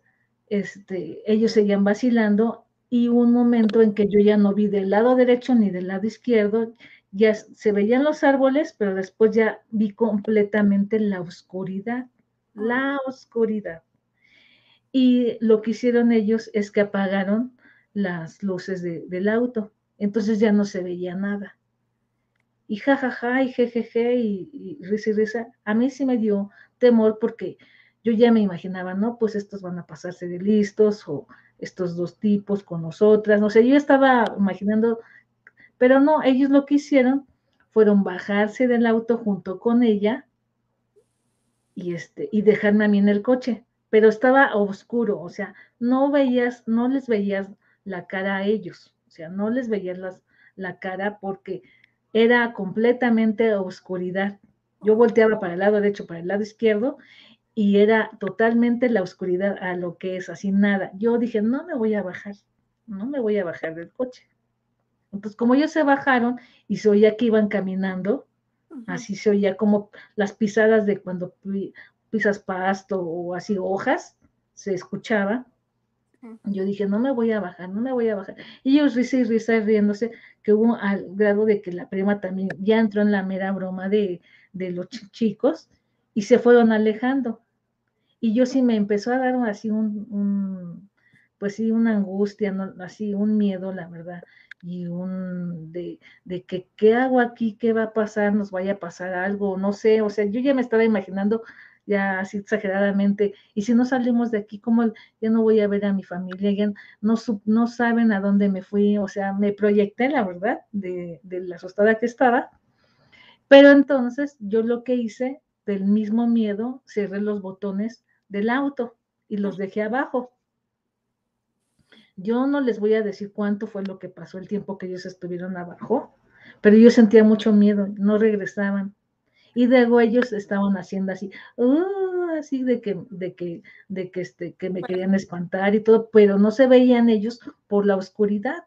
este, ellos seguían vacilando y un momento en que yo ya no vi del lado derecho ni del lado izquierdo, ya se veían los árboles, pero después ya vi completamente la oscuridad, la oscuridad. Y lo que hicieron ellos es que apagaron las luces de, del auto, entonces ya no se veía nada y jajaja ja, ja, y jejeje y, y risa y risa, a mí sí me dio temor porque yo ya me imaginaba, ¿no? Pues estos van a pasarse de listos o estos dos tipos con nosotras, no sé, yo estaba imaginando, pero no, ellos lo que hicieron fueron bajarse del auto junto con ella y, este, y dejarme a mí en el coche, pero estaba oscuro, o sea, no veías, no les veías la cara a ellos, o sea, no les veías las, la cara porque era completamente oscuridad. Yo volteaba para el lado derecho, para el lado izquierdo, y era totalmente la oscuridad a lo que es, así nada. Yo dije, no me voy a bajar, no me voy a bajar del coche. Entonces, como ellos se bajaron y se oía que iban caminando, así se oía como las pisadas de cuando pisas pasto o así hojas, se escuchaba. Yo dije, no me voy a bajar, no me voy a bajar. Y ellos risa y risa riéndose, que hubo al grado de que la prima también ya entró en la mera broma de, los chicos y se fueron alejando. Y yo sí me empezó a dar así un, pues sí, una angustia, así un miedo, la verdad. Y un de, de, que qué hago aquí, qué va a pasar, nos vaya a pasar algo, no sé, o sea, yo ya me estaba imaginando ya así exageradamente, y si no salimos de aquí, como ya no voy a ver a mi familia? Ya no, no saben a dónde me fui, o sea, me proyecté, la verdad, de, de la asustada que estaba, pero entonces yo lo que hice, del mismo miedo, cerré los botones del auto y los dejé abajo yo no les voy a decir cuánto fue lo que pasó el tiempo que ellos estuvieron abajo, pero yo sentía mucho miedo, no regresaban. Y luego ellos estaban haciendo así, uh, así de que, de que, de que, este, que me querían espantar y todo, pero no se veían ellos por la oscuridad.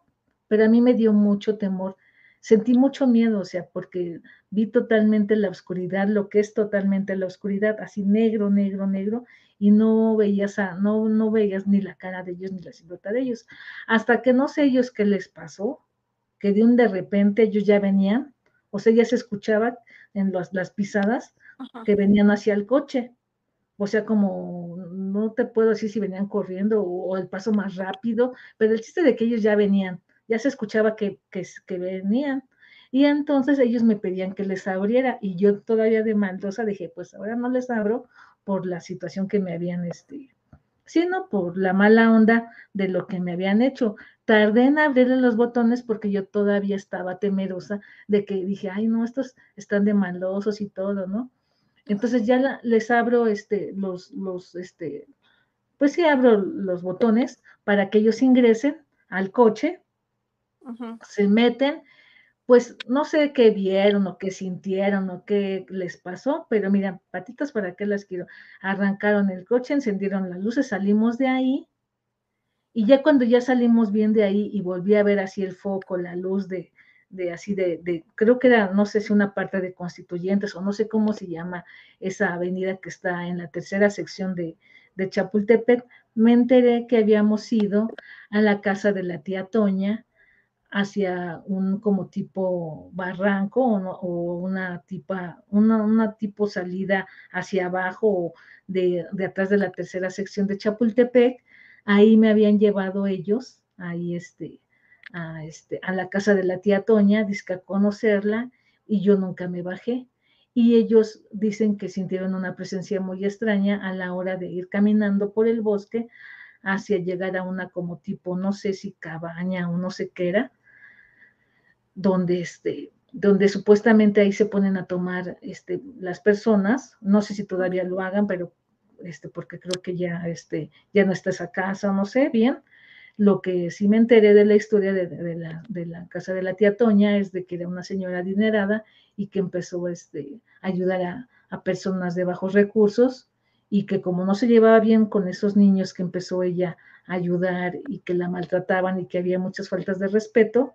Pero a mí me dio mucho temor sentí mucho miedo, o sea, porque vi totalmente la oscuridad, lo que es totalmente la oscuridad, así negro, negro, negro, y no veías, a, no, no veías ni la cara de ellos ni la silueta de ellos. Hasta que no sé ellos qué les pasó, que de un de repente ellos ya venían, o sea, ya se escuchaba en las pisadas que venían hacia el coche. O sea, como no te puedo decir si venían corriendo o, o el paso más rápido, pero el chiste de que ellos ya venían ya se escuchaba que, que, venían. Y entonces ellos me pedían que les abriera y yo todavía de maldosa dije, pues ahora no les abro por la situación que me habían, este, sino por la mala onda de lo que me habían hecho. Tardé en abrirle los botones porque yo todavía estaba temerosa de que dije, ay, no, estos están de maldosos y todo, ¿no? Entonces ya les abro este, los, los, este, pues sí abro los botones para que ellos ingresen al coche se meten, pues no sé qué vieron o qué sintieron o qué les pasó, pero miren, patitas, ¿para qué las quiero? Arrancaron el coche, encendieron las luces, salimos de ahí y ya cuando ya salimos bien de ahí y volví a ver así el foco, la luz de, de así de, de, creo que era, no sé si una parte de constituyentes o no sé cómo se llama esa avenida que está en la tercera sección de, de Chapultepec, me enteré que habíamos ido a la casa de la tía Toña hacia un como tipo barranco o, una, tipa, una, tipo salida hacia abajo de, de, atrás de la tercera sección de Chapultepec. Ahí me habían llevado ellos, ahí este, a, este, a la casa de la tía Toña, disque a conocerla, y yo nunca me bajé. Y ellos dicen que sintieron una presencia muy extraña a la hora de ir caminando por el bosque hacia llegar a una como tipo, no sé si cabaña o no sé qué era, donde, este, donde supuestamente ahí se ponen a tomar este, las personas, no sé si todavía lo hagan, pero este, porque creo que ya, este, ya no está esa casa, no sé bien. Lo que sí me enteré de la historia de, la, casa de la tía Toña es de que era una señora adinerada y que empezó este, a ayudar a, a personas de bajos recursos y que como no se llevaba bien con esos niños que empezó ella a ayudar y que la maltrataban y que había muchas faltas de respeto,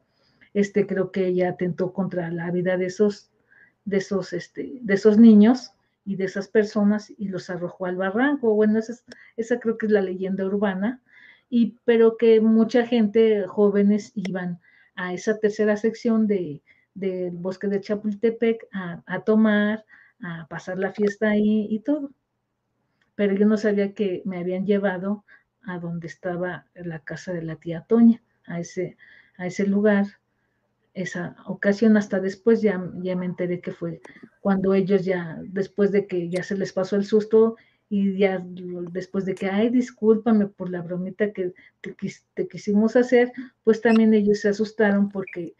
este, creo que ella atentó contra la vida de esos, de esos, este, de esos niños y de esas personas y los arrojó al barranco. Bueno, esa, esa creo que es la leyenda urbana, y, pero que mucha gente, jóvenes, iban a esa tercera sección de, del bosque de Chapultepec a, a, tomar, a pasar la fiesta ahí y todo. Pero yo no sabía que me habían llevado a donde estaba la casa de la tía Toña, a ese, a ese lugar esa ocasión, hasta después ya, ya me enteré que fue cuando ellos ya, después de que ya se les pasó el susto y ya después de que, ay, discúlpame por la bromita que te, quisimos hacer, pues también ellos se asustaron porque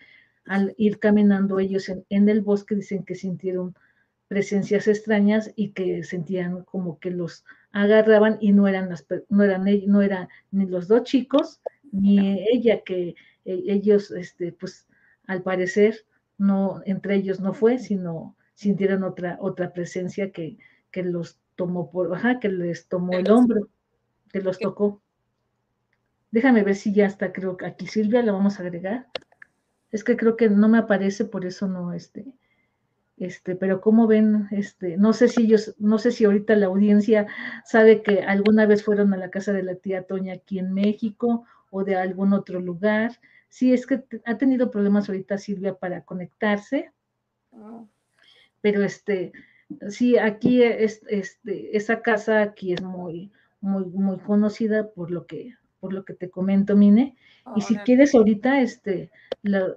al ir caminando ellos en, el bosque dicen que sintieron presencias extrañas y que sentían como que los agarraban y no eran las no eran no eran ni los dos chicos ni ella que e, ellos este pues al parecer no entre ellos no fue sino sintieron otra otra presencia que, que los tomó por ajá que les tomó el hombro que los tocó déjame ver si ya está creo que aquí Silvia la vamos a agregar es que creo que no me aparece por eso no este este, pero como ven, este, no sé si ellos, no sé si ahorita la audiencia sabe que alguna vez fueron a la casa de la tía Toña aquí en México o de algún otro lugar. Sí, es que ha tenido problemas ahorita Silvia para conectarse. Oh. Pero este, sí, aquí es, este, esa casa aquí es muy, muy, muy conocida por lo que, por lo que te comento, Mine. y si quieres ahorita, este,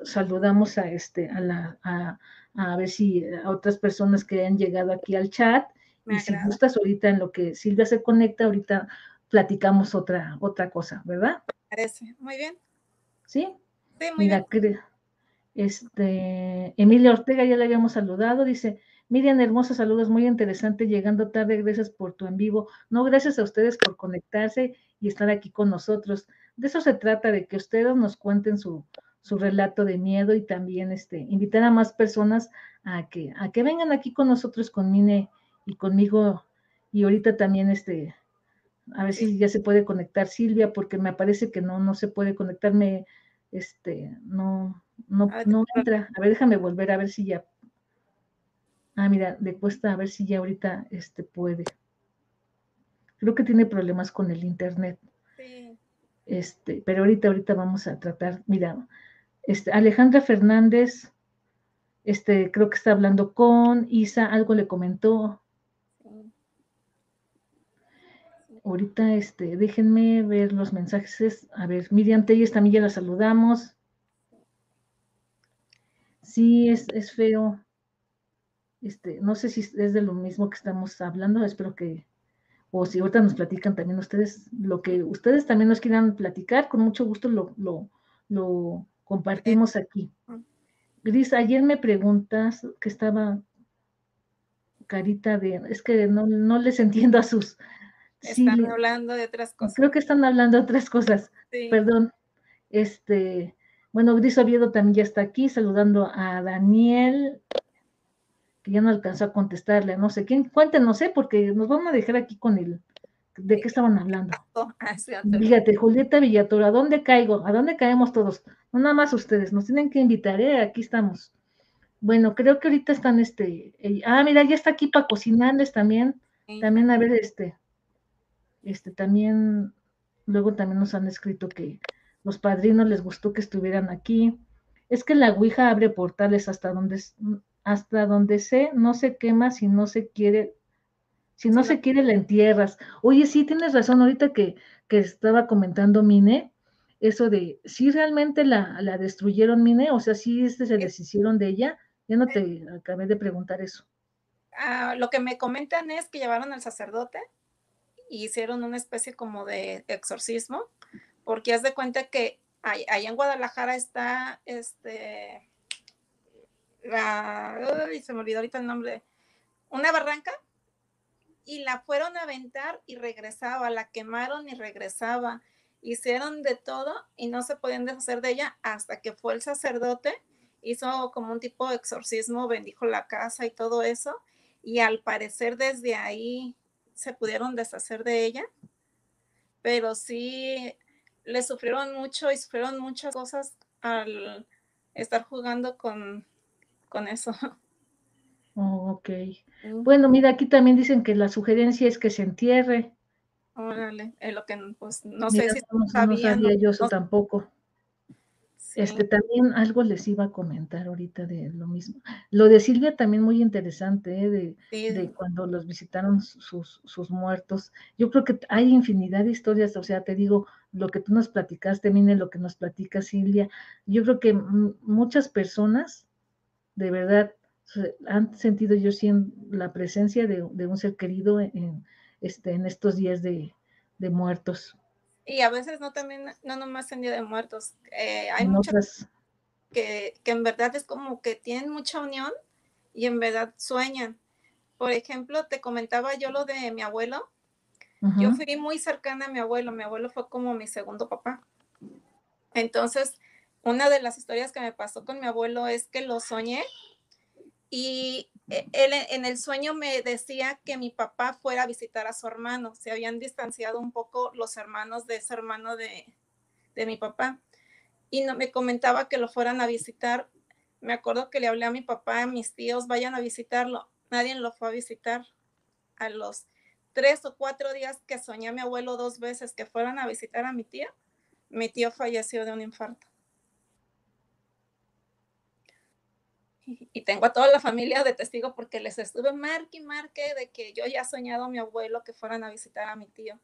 saludamos a este, a la, a, a ver si eh, a otras personas que han llegado aquí al chat. y si gustas ahorita en lo que Silvia se conecta, ahorita platicamos otra, otra cosa, ¿verdad? Parece, muy bien. ¿Sí? Sí, muy Mira, bien. Este, Emilia Ortega ya le habíamos saludado, dice, Miriam, hermosa, saludos, muy interesante, llegando tarde, gracias por tu en vivo. No, gracias a ustedes por conectarse y estar aquí con nosotros. De eso se trata, de que ustedes nos cuenten su, su relato de miedo y también este, invitar a más personas a que, a que vengan aquí con nosotros, con Mine y conmigo. Y ahorita también, este, a ver si ya se puede conectar Silvia, porque me parece que no, no se puede conectarme, este, no, no, no entra. A ver, déjame volver a ver si ya. Ah, mira, le cuesta a ver si ya ahorita este puede. Creo que tiene problemas con el internet. Sí. Este, pero ahorita, ahorita vamos a tratar, mira, este, Alejandra Fernández, este, creo que está hablando con Isa, algo le comentó. Ahorita, este, déjenme ver los mensajes. A ver, Miriam Telles también ya la saludamos. Sí, es, es feo. Este, no sé si es de lo mismo que estamos hablando, espero que, o si ahorita nos platican también ustedes, lo que ustedes también nos quieran platicar, con mucho gusto lo, lo, lo compartimos aquí. Gris, ayer me preguntas que estaba carita de, es que no, les entiendo a sus... Están hablando de otras cosas. Creo que están hablando de otras cosas. Perdón. Este, bueno, Gris Oviedo también ya está aquí, saludando a Daniel, que ya no alcanzó a contestarle, no sé quién, cuéntenos, ¿eh? porque nos van a dejar aquí con el, ¿de qué estaban hablando? <laughs> Ah, Fíjate, Julieta Villatura, ¿a dónde caigo? ¿A dónde caemos todos? No nada más ustedes, nos tienen que invitar, ¿eh? Aquí estamos. Bueno, creo que ahorita están este. ah, mira, ya está aquí para cocinarles también. También, a ver, este. Este también. Luego también nos han escrito que los padrinos les gustó que estuvieran aquí. Es que la Ouija abre portales hasta donde, hasta donde sé, no se quema si no se quiere, si no se quiere la entierras. Oye, sí, tienes razón, ahorita que, que estaba comentando Mine, eso de si realmente la, la destruyeron, Mine, o sea, si este se deshicieron de ella. Ya no te acabé de preguntar eso. Ah, lo que me comentan es que llevaron al sacerdote y hicieron una especie como de exorcismo, porque haz de cuenta que allá en Guadalajara está este la, se me olvidó ahorita el nombre, una barranca y la fueron a aventar y regresaba, la quemaron y regresaba. Hicieron de todo y no se podían deshacer de ella hasta que fue el sacerdote, hizo como un tipo de exorcismo, bendijo la casa y todo eso, y al parecer desde ahí se pudieron deshacer de ella, pero sí le sufrieron mucho y sufrieron muchas cosas al estar jugando con, con eso. <laughs> Oh, ok. Bueno, mira, aquí también dicen que la sugerencia es que se entierre. Órale, es lo que pues no sé si no, sabía yo eso tampoco. Este también algo les iba a comentar ahorita de lo mismo. Lo de Silvia también muy interesante, ¿eh? de, de, cuando los visitaron sus, sus, muertos. Yo creo que hay infinidad de historias, o sea, te digo, lo que tú nos platicaste, Mine, lo que nos platica Silvia. Yo creo que muchas personas, de verdad, han sentido yo sí la presencia de, de un ser querido en, este, en estos días de, muertos. Y a veces no también, no nomás en Día de Muertos, eh, hay muchas que, que, en verdad es como que tienen mucha unión y en verdad sueñan. por ejemplo, te comentaba yo lo de mi abuelo. Yo fui muy cercana a mi abuelo. Mi abuelo fue como mi segundo papá. Entonces, una de las historias que me pasó con mi abuelo es que lo soñé y él en el sueño me decía que mi papá fuera a visitar a su hermano. Se habían distanciado un poco los hermanos de ese hermano de, de mi papá. Y no, me comentaba que lo fueran a visitar. Me acuerdo que le hablé a mi papá, a mis tíos, vayan a visitarlo nadie lo fue a visitar. A los tres o cuatro días que soñé a mi abuelo dos veces que fueran a visitar a mi tía, mi tío falleció de un infarto. <laughs> Y tengo a toda la familia de testigo porque les estuve marque y marque de que yo ya he soñado a mi abuelo que fueran a visitar a mi tío.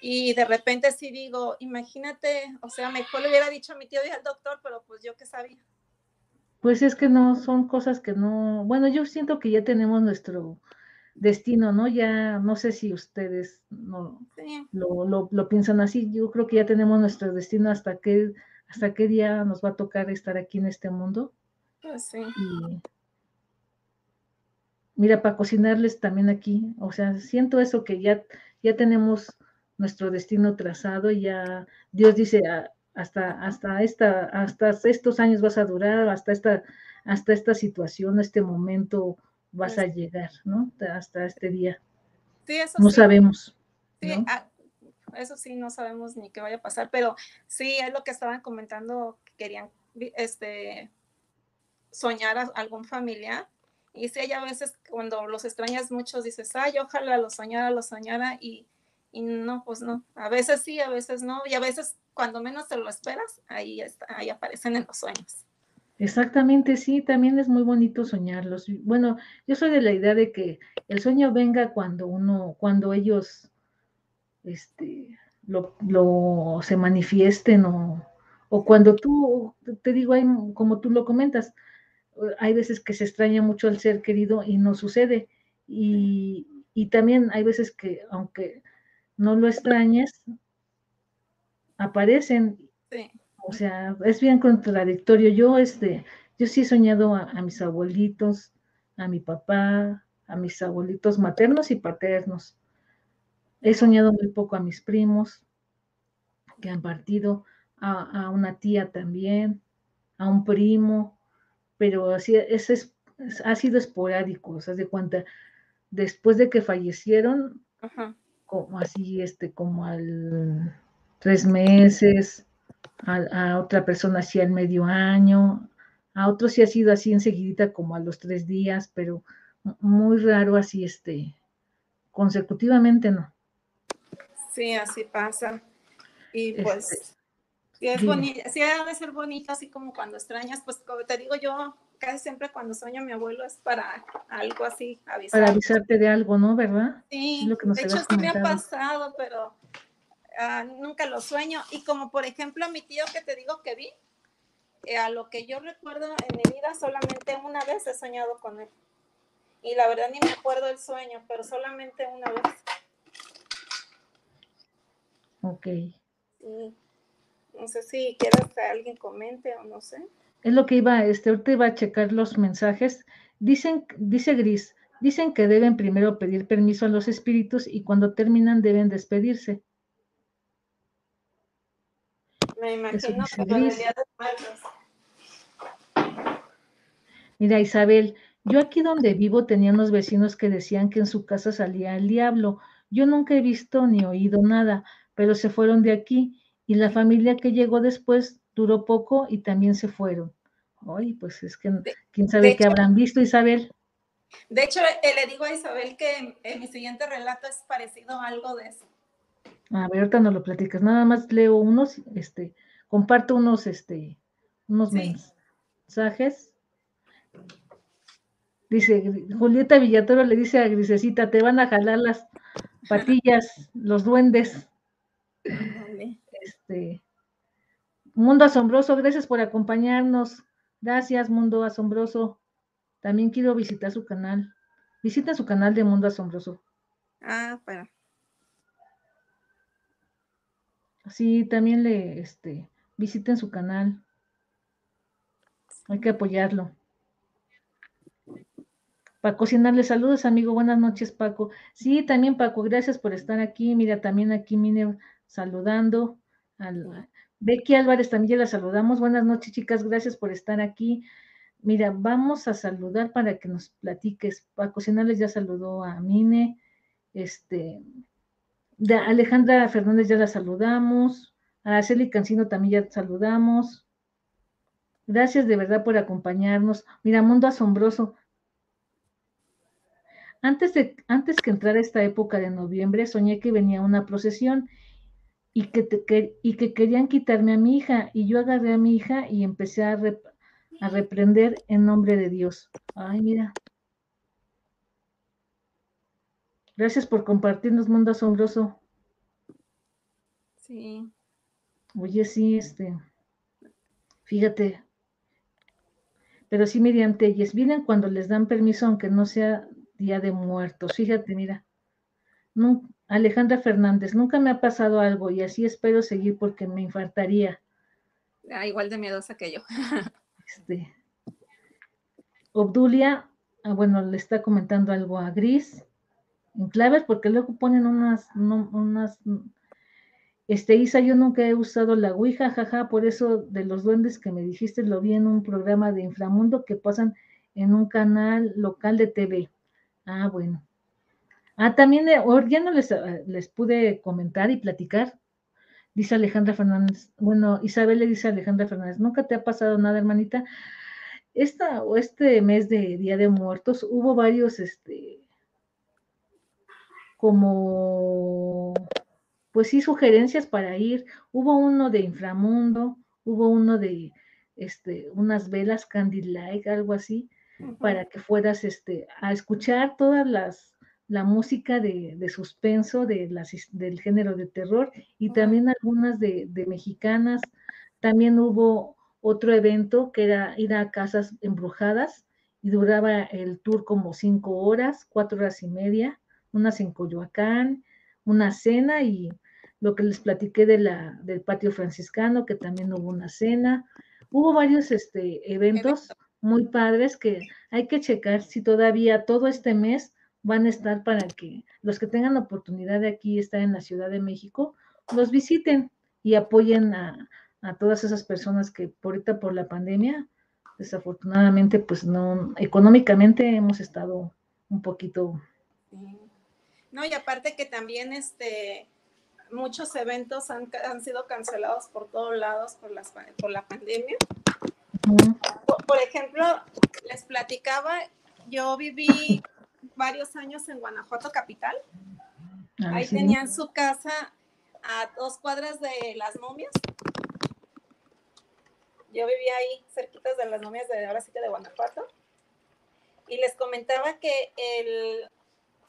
Y de repente sí digo, imagínate, o sea, mejor le hubiera dicho a mi tío y al doctor, pero pues yo qué sabía. Pues es que no, son cosas que no, bueno, yo siento que ya tenemos nuestro destino, ¿no? Ya no sé si ustedes no lo, lo, piensan así, yo creo que ya tenemos nuestro destino hasta qué, hasta qué día nos va a tocar estar aquí en este mundo. Pues sí. mira, para cocinarles también aquí, o sea, siento eso que ya, ya tenemos nuestro destino trazado, y ya Dios dice, ah, hasta, hasta, esta, hasta estos años vas a durar, hasta esta, hasta esta situación, este momento vas a llegar, ¿no? Hasta este día. Sí, eso no sabemos. Sí, ah, eso sí, no sabemos ni qué vaya a pasar, pero sí, es lo que estaban comentando, que querían este, soñar a algún familiar. Y sí, hay a veces cuando los extrañas mucho, dices, ay, ojalá lo soñara, lo soñara, y, y no, pues no. A veces sí, a veces no, y a veces cuando menos te lo esperas, ahí, está, ahí aparecen en los sueños. Exactamente, sí, también es muy bonito soñarlos. Bueno, yo soy de la idea de que el sueño venga cuando uno, cuando ellos este, lo, lo se manifiesten o, o, cuando tú, te digo, hay, como tú lo comentas, hay veces que se extraña mucho al ser querido y no sucede. Y, y también hay veces que, aunque no lo extrañes, aparecen. O sea, es bien contradictorio. Yo, este, yo sí he soñado a, mis abuelitos, a mi papá, a mis abuelitos maternos y paternos. He soñado muy poco a mis primos que han partido, a, una tía también, a un primo, pero así ese es, ha sido esporádico, o sea, de cuenta, después de que fallecieron, como así, este, como al tres meses, a, otra persona así al medio año, a otros sí ha sido así enseguidita como a los tres días, pero muy raro así, este, consecutivamente no. Sí, así pasa. Y este, pues, sí es bonito, sí debe ser bonito, así como cuando extrañas, pues como te digo yo, casi siempre cuando sueño a mi abuelo es para algo así, avisar. Para avisarte de algo, ¿no? ¿Verdad? Sí, de hecho sí me ha pasado, pero Ah, nunca lo sueño. Y como por ejemplo a mi tío que te digo que vi, eh, a lo que yo recuerdo en mi vida, solamente una vez he soñado con él. Y la verdad ni me acuerdo el sueño, pero solamente una vez. Ok. No sé si quieres que alguien comente o no sé. Es lo que iba, este, ahorita iba a checar los mensajes. Dicen, dice Gris, dicen que deben primero pedir permiso a los espíritus y cuando terminan deben despedirse. Me imagino que día Mira, Isabel, yo aquí donde vivo tenía unos vecinos que decían que en su casa salía el diablo. Yo nunca he visto ni oído nada, pero se fueron de aquí y la familia que llegó después duró poco y también se fueron. Ay, pues es que quién sabe qué habrán visto, Isabel. De hecho, eh, le digo a Isabel que en mi siguiente relato es parecido a algo de eso. A ver, ahorita no lo platicas. Nada más leo unos, este, comparto unos, este, unos mensajes. Dice, Julieta Villatoro le dice a Grisecita, te van a jalar las patillas, los duendes. Este, Mundo Asombroso, gracias por acompañarnos. Gracias, Mundo Asombroso. También quiero visitar su canal. Visita su canal de Mundo Asombroso. Ah, para. Sí, también le este, visiten su canal. Hay que apoyarlo. Para cocinarle saludos, amigo. Buenas noches, Paco. Sí, también, Paco, gracias por estar aquí. Mira, también aquí Mine saludando. Al, Becky Álvarez también ya la saludamos. Buenas noches, chicas. Gracias por estar aquí. Mira, vamos a saludar para que nos platiques. Para cocinarles ya saludó a Mine. Este, de Alejandra Fernández ya la saludamos. A Araceli Cancino también ya saludamos. Gracias de verdad por acompañarnos. Mira, Mundo Asombroso, antes, de, antes que entrara esta época de noviembre, soñé que venía una procesión y que, y que querían quitarme a mi hija. Y yo agarré a mi hija y empecé a, a reprender en nombre de Dios. Ay, mira. Gracias por compartirnos, mundo asombroso. Sí. Oye, sí, este. Fíjate. Pero sí, Miriam Telles, vienen cuando les dan permiso, aunque no sea Día de Muertos. Fíjate, mira. Alejandra Fernández, nunca me ha pasado algo y así espero seguir porque me infartaría. Ah, igual de miedosa que yo. <laughs> este. Obdulia, ah, bueno, le está comentando algo a Gris en claves porque luego ponen unas, unas, este Isa, yo nunca he usado la Ouija, jaja, por eso de los duendes que me dijiste lo vi en un programa de inframundo que pasan en un canal local de TV. Ah, bueno. Ah, también eh, ya no les, eh, les pude comentar y platicar. Dice Alejandra Fernández. Bueno, Isabel le dice a Alejandra Fernández, ¿nunca te ha pasado nada, hermanita? Esta, o este mes de Día de Muertos hubo varios, este, como, pues sí, sugerencias para ir. Hubo uno de inframundo, hubo uno de, este, unas velas candlelight, algo así para que fueras este, a escuchar todas las la música de, suspenso de las, del género de terror y también algunas de, de, mexicanas. También hubo otro evento que era ir a casas embrujadas y duraba el tour como cinco horas, cuatro horas y media, unas en Coyoacán, una cena y lo que les platiqué de la, del patio franciscano, que también hubo una cena. Hubo varios este, eventos muy padres que hay que checar si todavía todo este mes van a estar para que los que tengan la oportunidad de aquí estar en la Ciudad de México, los visiten y apoyen a, todas esas personas que por ahorita por la pandemia, desafortunadamente, pues no, económicamente hemos estado un poquito. No, y aparte que también este, muchos eventos han, han sido cancelados por todos lados por, las, por la pandemia por, ejemplo, les platicaba, yo viví varios años en Guanajuato capital. Ah, ahí tenían su casa a dos cuadras de las momias. Yo vivía ahí cerquitas de las momias de ahora sí que de Guanajuato. Y les comentaba que el,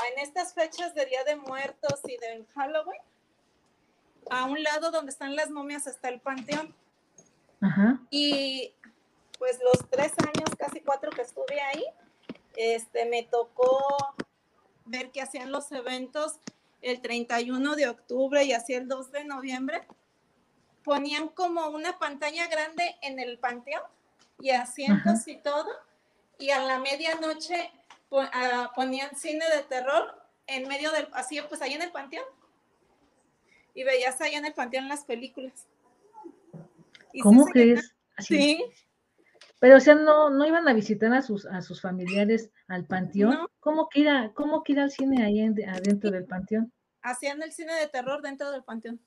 en estas fechas de Día de Muertos y de Halloween, a un lado donde están las momias está el panteón. Y pues los tres años, casi cuatro que estuve ahí, este, me tocó ver que hacían los eventos el 31 de octubre y así el 2 de noviembre. Ponían como una pantalla grande en el panteón y asientos y todo. Y a la medianoche ah, ponían cine de terror en medio del, así pues ahí en el panteón. Y veías ahí en el panteón las películas. ¿Cómo que es? Sí, pero, o sea, no, no iban a visitar a sus, a sus familiares al panteón. ¿Cómo, que ir ¿Cómo que ir al cine ahí adentro del panteón? Hacían el cine de terror dentro del panteón.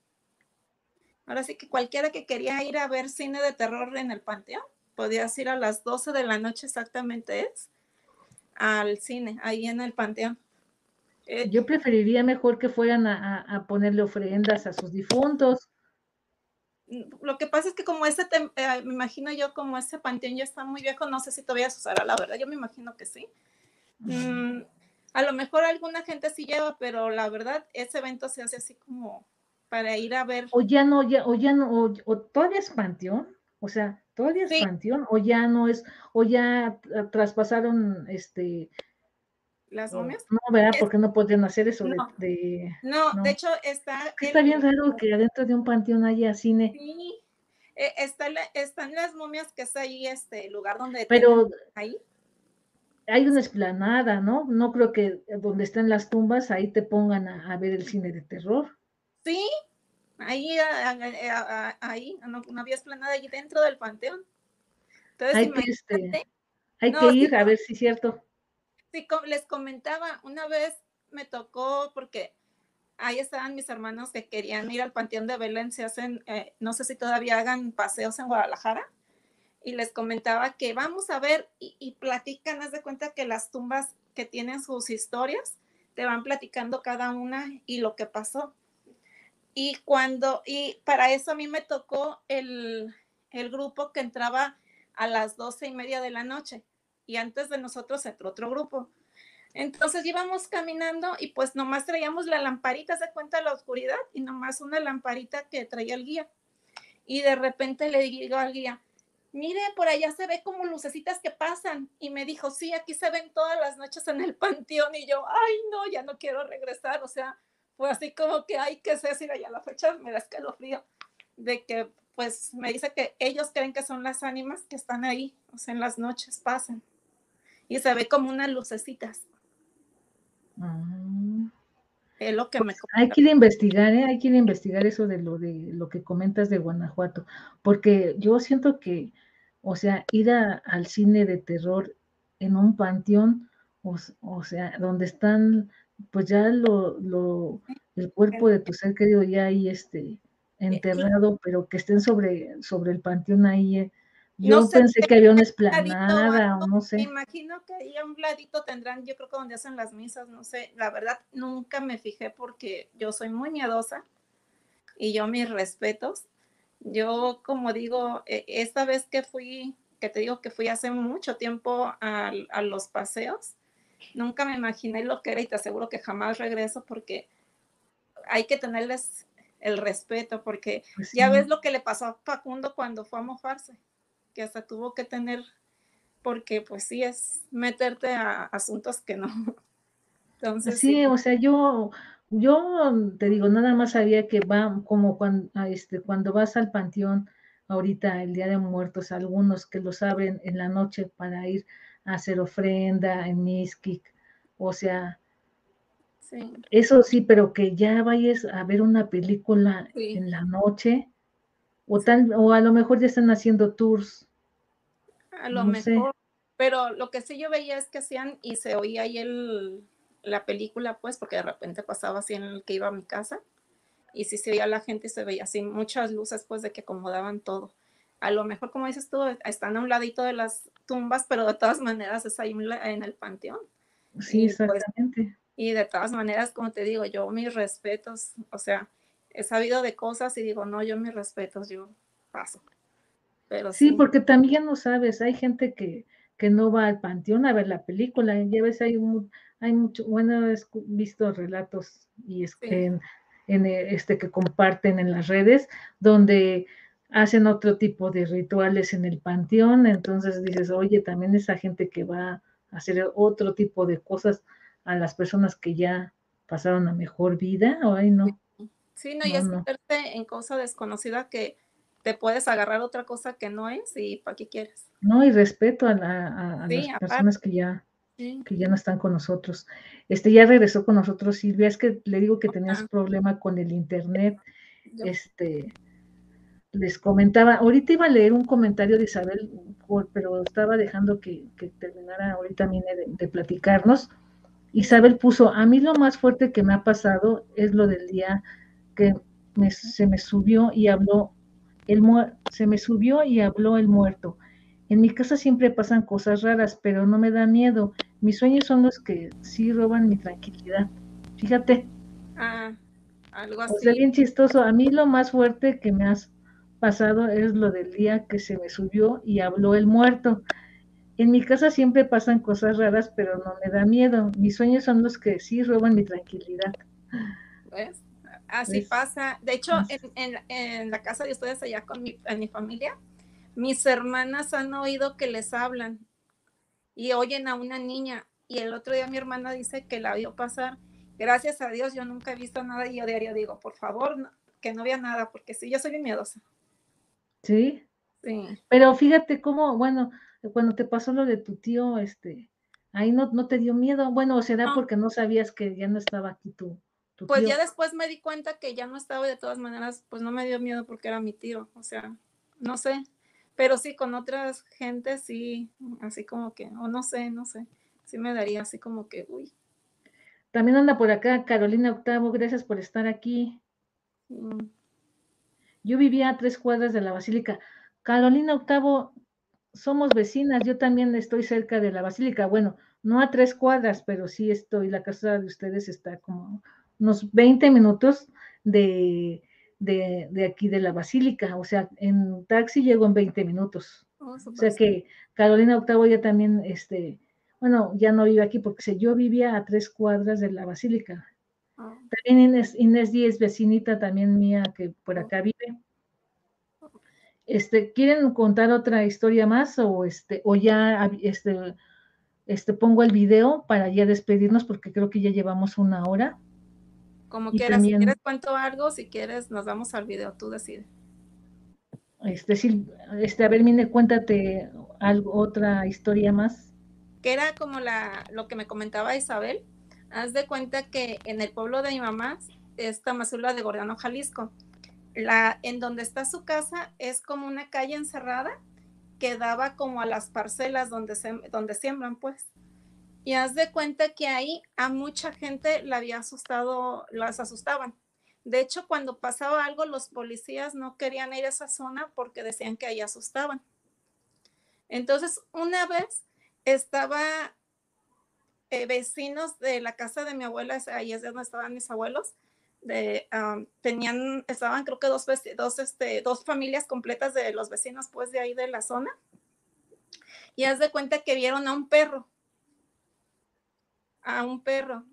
Ahora sí que cualquiera que quería ir a ver cine de terror en el panteón, podías ir a las 12 de la noche exactamente es, al cine, ahí en el panteón. Eh, Yo preferiría mejor que fueran a, a ponerle ofrendas a sus difuntos lo que pasa es que como ese, eh, me imagino yo como ese panteón ya está muy viejo, no sé si todavía se usará, la verdad, yo me imagino que sí. Mm, a lo mejor alguna gente sí lleva, pero la verdad, ese evento se hace así como para ir a ver. O ya no, ya, o ya no, o, todavía es panteón, o sea, todavía es panteón, o ya no es, o ya traspasaron este las momias. No, ¿verdad? Porque no podrían hacer eso no, de, no, de hecho está... Está bien raro que adentro de un panteón haya cine. Sí, eh, está están las momias que es ahí, este lugar donde... Pero... Ahí. hay una esplanada, ¿no? No creo que donde están las tumbas ahí te pongan a, ver el cine de terror. Sí, ahí, ahí no, había esplanada allí dentro del panteón. Entonces, hay que, este, hay que ir a ver si es cierto. Sí, les comentaba, una vez me tocó porque ahí estaban mis hermanos que querían ir al Panteón de Belén, se hacen, eh, no sé si todavía hagan paseos en Guadalajara, y les comentaba que vamos a ver y, platican, haz de cuenta que las tumbas que tienen sus historias, te van platicando cada una y lo que pasó. Y cuando, y para eso a mí me tocó el, el grupo que entraba a las doce y media de la noche y antes de nosotros entró otro grupo. Entonces íbamos caminando y pues nomás traíamos la lamparita, se cuenta la oscuridad y nomás una lamparita que traía el guía. Y de repente le digo al guía, mire, por allá se ve como lucecitas que pasan. Y me dijo, sí, aquí se ven todas las noches en el <laughs> panteón. Y yo, ay, no, ya no quiero regresar. O sea, fue así como que, ay, qué sé, decir allá la fecha me da escalofrío. De que, pues, me dice que ellos creen que son las ánimas que están ahí, o sea, en las noches pasan. Y se ve como unas lucecitas. Ah. Es lo que me hay que ir a investigar, ¿eh? hay que ir a investigar eso de lo de lo que comentas de Guanajuato, porque yo siento que, o sea, ir al cine de terror en un panteón, o, sea, donde están, pues ya lo, lo, el cuerpo de tu ser querido ya ahí este enterrado, pero que estén sobre, sobre el panteón ahí, yo pensé que había una esplanada o no sé. Me imagino que ahí a un ladito tendrán, yo creo que donde hacen las misas, no sé. La verdad, nunca me fijé porque yo soy muy miedosa y yo mis respetos. Yo, como digo, e, esta vez que fui, que te digo que fui hace mucho tiempo a, a los paseos, nunca me imaginé lo que era y te aseguro que jamás regreso porque hay que tenerles el respeto porque pues ya ves lo que le pasó a Facundo cuando fue a mofarse que hasta tuvo que tener, porque pues sí es meterte a asuntos que no. <laughs> Entonces, sí, o sea, yo, yo te digo, nada más sabía que va como cuando, este, cuando vas al panteón, ahorita el Día de Muertos, algunos que lo saben en la noche para ir a hacer ofrenda en Miskik, o sea, eso sí, pero que ya vayas a ver una película en la noche, o, tal, o a lo mejor ya están haciendo tours. A lo mejor. Pero lo que sí yo veía es que hacían y se oía ahí el, la película, pues, porque de repente pasaba así en el que iba a mi casa. Y sí se veía la gente y se veía así muchas luces, pues, de que acomodaban todo. A lo mejor, como dices tú, están a un ladito de las tumbas, pero de todas maneras es ahí en el panteón. Sí, pues, exactamente. y de todas maneras, como te digo, yo mis respetos, o sea, he sabido de cosas y digo, no, yo mis respetos, yo paso. Pero sí, porque también no sabes, hay gente que, que no va al panteón a ver la película, ya ves, hay, hay mucho, bueno, he visto relatos y es en, en, este que comparten en las redes, donde hacen otro tipo de rituales en el panteón, entonces dices, oye, también esa gente que va a hacer otro tipo de cosas a las personas que ya pasaron a mejor vida, o ay no. Sí, no, y es meterte en cosa desconocida que te puedes agarrar otra cosa que no es y ¿para qué quieres? No, y respeto a, las personas que ya, que ya no están con nosotros. Este ya regresó con nosotros, Silvia, es que le digo que tenías problema con el internet. Este les comentaba, ahorita iba a leer un comentario de Isabel, pero estaba dejando que, terminara ahorita también de platicarnos. Isabel puso, a mí lo más fuerte que me ha pasado es lo del día que se me subió y habló el se me subió y habló el muerto. En mi casa siempre pasan cosas raras, pero no me da miedo. Mis sueños son los que sí roban mi tranquilidad. Fíjate. Ah, algo así. O sea, bien chistoso. A mí lo más fuerte que me has pasado es lo del día que se me subió y habló el muerto. En mi casa siempre pasan cosas raras, pero no me da miedo. Mis sueños son los que sí roban mi tranquilidad. ¿Ves? Así pasa. De hecho, en, la casa de ustedes allá con mi, en mi familia, mis hermanas han oído que les hablan y oyen a una niña. Y el otro día mi hermana dice que la vio pasar. Gracias a Dios, yo nunca he visto nada y yo diario digo, por favor, que no vea nada, porque sí, yo soy miedosa. Sí. Sí. Pero fíjate cómo, bueno, cuando te pasó lo de tu tío, este, Ahí no, no te dio miedo. Bueno, será porque no sabías que ya no estaba aquí tu, Pues ya después me di cuenta que ya no estaba y de todas maneras, pues no me dio miedo porque era mi tío. O sea, no sé. Pero sí, con otras gentes sí, así como que, o no sé, no sé. Sí me daría así como que, uy. También anda por acá Carolina Octavo, gracias por estar aquí. Mm. Yo vivía a tres cuadras de la Basílica. Carolina Octavo, somos vecinas, yo también estoy cerca de la Basílica. Bueno, no a tres cuadras, pero sí estoy, la casa de ustedes está como unos 20 minutos de, de, aquí de la Basílica. O sea, en taxi llego en 20 minutos. Oh, o sea que Carolina Octavo ya también, este, bueno, ya no vive aquí porque yo vivía a tres cuadras de la Basílica. También Inés, Inés Díez, vecinita también mía que por acá vive. Este, ¿quieren contar otra historia más o este, o ya este, este pongo el video para ya despedirnos porque creo que ya llevamos una hora? Como quieras, si quieres cuento algo, si quieres nos vamos al video, tú decides. Este, sí, este, a ver, Mine, cuéntate algo, otra historia más. Que era como la, lo que me comentaba Isabel, Haz de cuenta que en el pueblo de mi mamá, esta Mazula de Gordiano, Jalisco, la, en donde está su casa es como una calle encerrada que daba como a las parcelas donde, se, donde siembran, pues. Y haz de cuenta que ahí a mucha gente la había asustado, las asustaban. De hecho, cuando pasaba algo, los policías no querían ir a esa zona porque decían que ahí asustaban. Entonces, una vez estaba eh, vecinos de la casa de mi abuela, ahí es donde estaban mis abuelos, tenían, estaban creo que dos, dos, este, dos familias completas de los vecinos pues de ahí de la zona. Y haz de cuenta que vieron a un perro, a un perro,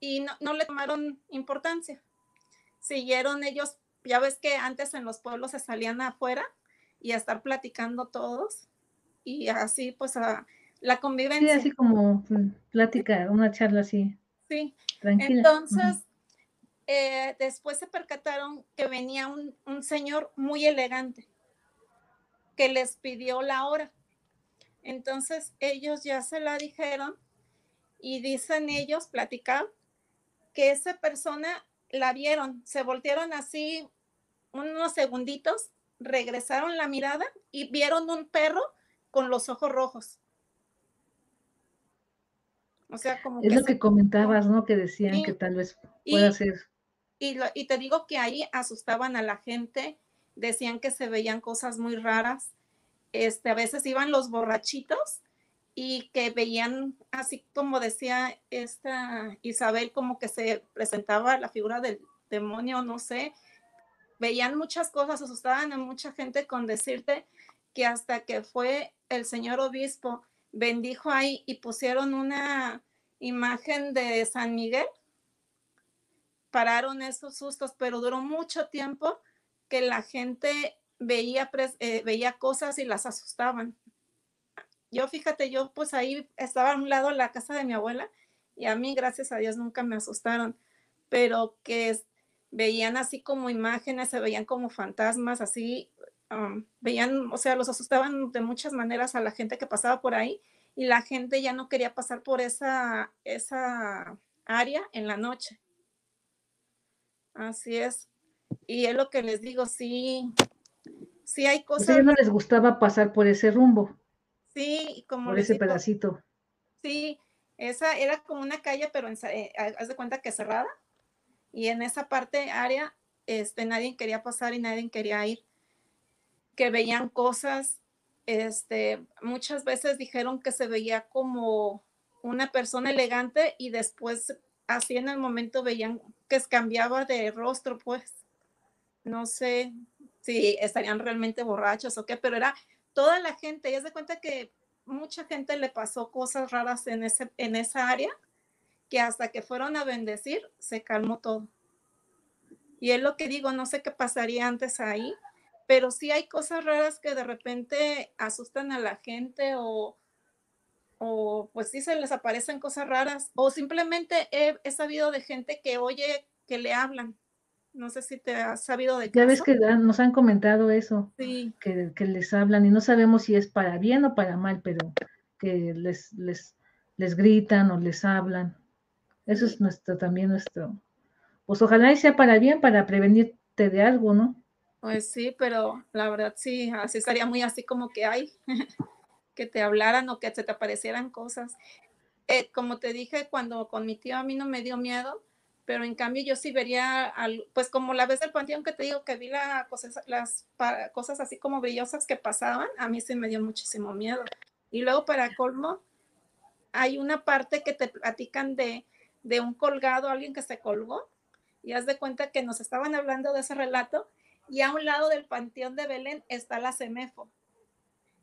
y no, no le tomaron importancia. Siguieron ellos, ya ves que antes en los pueblos se salían afuera y a estar platicando todos, y así pues a la convivencia. Sí, así como plática, una charla así. Sí. Tranquila. Entonces, eh, después se percataron que venía un, un, señor muy elegante que les pidió la hora. Entonces, ellos ya se la dijeron y dicen ellos, platicar, que esa persona la vieron, se voltearon así unos segunditos, regresaron la mirada y vieron un perro con los ojos rojos. O sea, como es lo que comentabas, ¿no? Que decían que tal vez pueda ser. Y, y te digo que ahí asustaban a la gente, decían que se veían cosas muy raras. Este, a veces iban los borrachitos y que veían, así como decía esta Isabel, como que se presentaba la figura del demonio, no sé, veían muchas cosas, asustaban a mucha gente con decirte que hasta que fue el señor obispo bendijo ahí y pusieron una imagen de San Miguel. Pararon esos sustos, pero duró mucho tiempo que la gente veía, eh, veía cosas y las asustaban. Yo fíjate, yo pues ahí estaba a un lado la casa de mi abuela y a mí, gracias a Dios, nunca me asustaron, pero que veían así como imágenes, se veían como fantasmas, así veían, o sea, los asustaban de muchas maneras a la gente que pasaba por ahí y la gente ya no quería pasar por esa, esa área en la noche. Así es. Y es lo que les digo, sí, sí hay cosas. A no les gustaba pasar por ese rumbo. Sí, como. Por ese pedacito. Sí, esa era como una calle, pero eh, haz de cuenta que cerrada. Y en esa parte área, este, nadie quería pasar y nadie quería ir que veían cosas, este, muchas veces dijeron que se veía como una persona elegante y después así en el momento veían que cambiaba de rostro, pues no sé si estarían realmente borrachos o qué, pero era toda la gente, y es de cuenta que mucha gente le pasó cosas raras en, ese, en esa área, que hasta que fueron a bendecir, se calmó todo. Y es lo que digo, no sé qué pasaría antes ahí, pero sí hay cosas raras que de repente asustan a la gente o, o pues sí se les aparecen cosas raras o simplemente he, sabido de gente que oye que le hablan. No sé si te has sabido de Ya ves que nos han comentado eso, sí. que, les hablan y no sabemos si es para bien o para mal, pero que les, les, les gritan o les hablan. Eso es nuestro, también nuestro, pues ojalá y sea para bien, para prevenirte de algo, ¿no? Pues sí, pero la verdad sí, así estaría muy así como que hay, <laughs> que te hablaran o que se te aparecieran cosas. Eh, como te dije, cuando con mi tío a mí no me dio miedo, pero en cambio yo sí vería, pues como la vez del panteón que te digo que vi la las cosas así como brillosas que pasaban, a mí sí me dio muchísimo miedo. Y luego para colmo, hay una parte que te platican de, de un colgado, alguien que se colgó, y haz de cuenta que nos estaban hablando de ese relato, y a un lado del panteón de Belén está la CEMEFO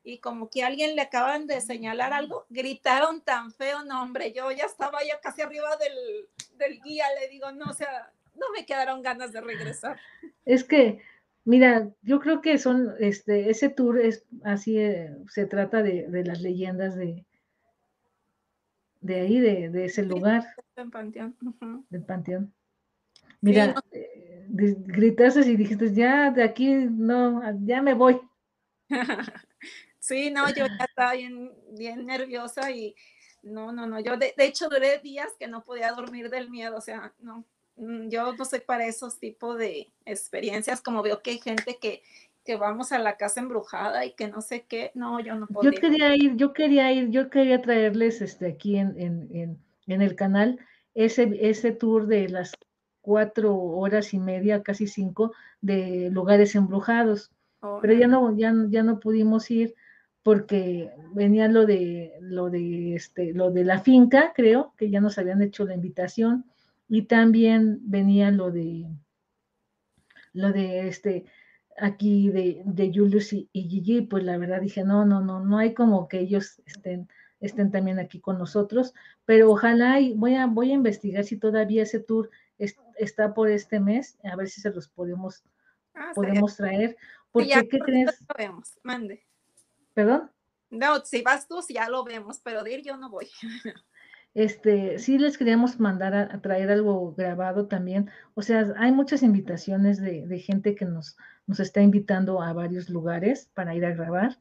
y como que alguien le acaban de señalar algo, gritaron tan feo, no hombre, yo ya estaba ya casi arriba del, del guía, le digo, no, o sea, no me quedaron ganas de regresar. Es que, mira, yo creo que son, este, ese tour es así, eh, se trata de, de, las leyendas de, de ahí, de, de ese lugar. Del panteón. Del panteón. Mira, sí, eh, gritaste y dijiste, ya de aquí, no, ya me voy. <laughs> Sí, no, yo ya estaba bien, bien nerviosa y no, no, no, yo de, de, hecho duré días que no podía dormir del miedo, o sea, no, mm, yo no soy para esos tipos de experiencias, como veo que hay gente que, que vamos a la casa embrujada y que no sé qué, no, yo no podía. Yo quería ir, yo quería ir, yo quería traerles este, aquí en, en, en, en el canal ese, ese tour de las cuatro horas y media, casi cinco, de lugares embrujados. Oh, pero ya no, ya, ya no pudimos ir porque venía lo de lo de este lo de la finca, creo, que ya nos habían hecho la invitación, y también venía lo de lo de este aquí de, de Julius y, y, Gigi, pues la verdad dije, no, no, no, no hay como que ellos estén, estén también aquí con nosotros, pero ojalá y voy a, voy a investigar si todavía ese tour es, está por este mes, a ver si se los podemos, ah, podemos traer, porque, ya, ¿qué crees? Lo vemos, mande. ¿Perdón? No, si vas tú, ya lo vemos, pero de ir yo no voy. <laughs> Este, sí les queríamos mandar a, a, traer algo grabado también. O sea, hay muchas invitaciones de, de, gente que nos, nos está invitando a varios lugares para ir a grabar.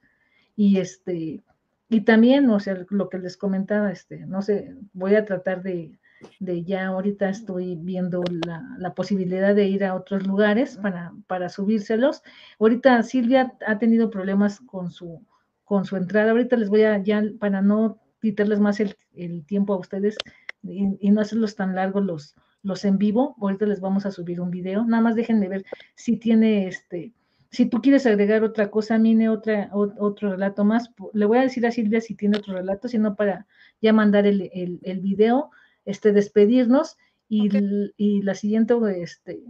Y este, y también, o sea, lo que les comentaba, este, no sé, voy a tratar de, de ya ahorita estoy viendo la, la, posibilidad de ir a otros lugares para, para subírselos. Ahorita Silvia ha tenido problemas con su con su entrada. Ahorita les voy a, ya para no quitarles más el, el tiempo a ustedes y, y, no hacerlos tan largos los, los en vivo, ahorita les vamos a subir un video. Nada más déjenme ver si tiene este, si tú quieres agregar otra cosa, Mine, otra, o, otro relato más, le voy a decir a Silvia si tiene otro relato, sino para ya mandar el, el, el video, este, despedirnos y, okay. y la siguiente, este,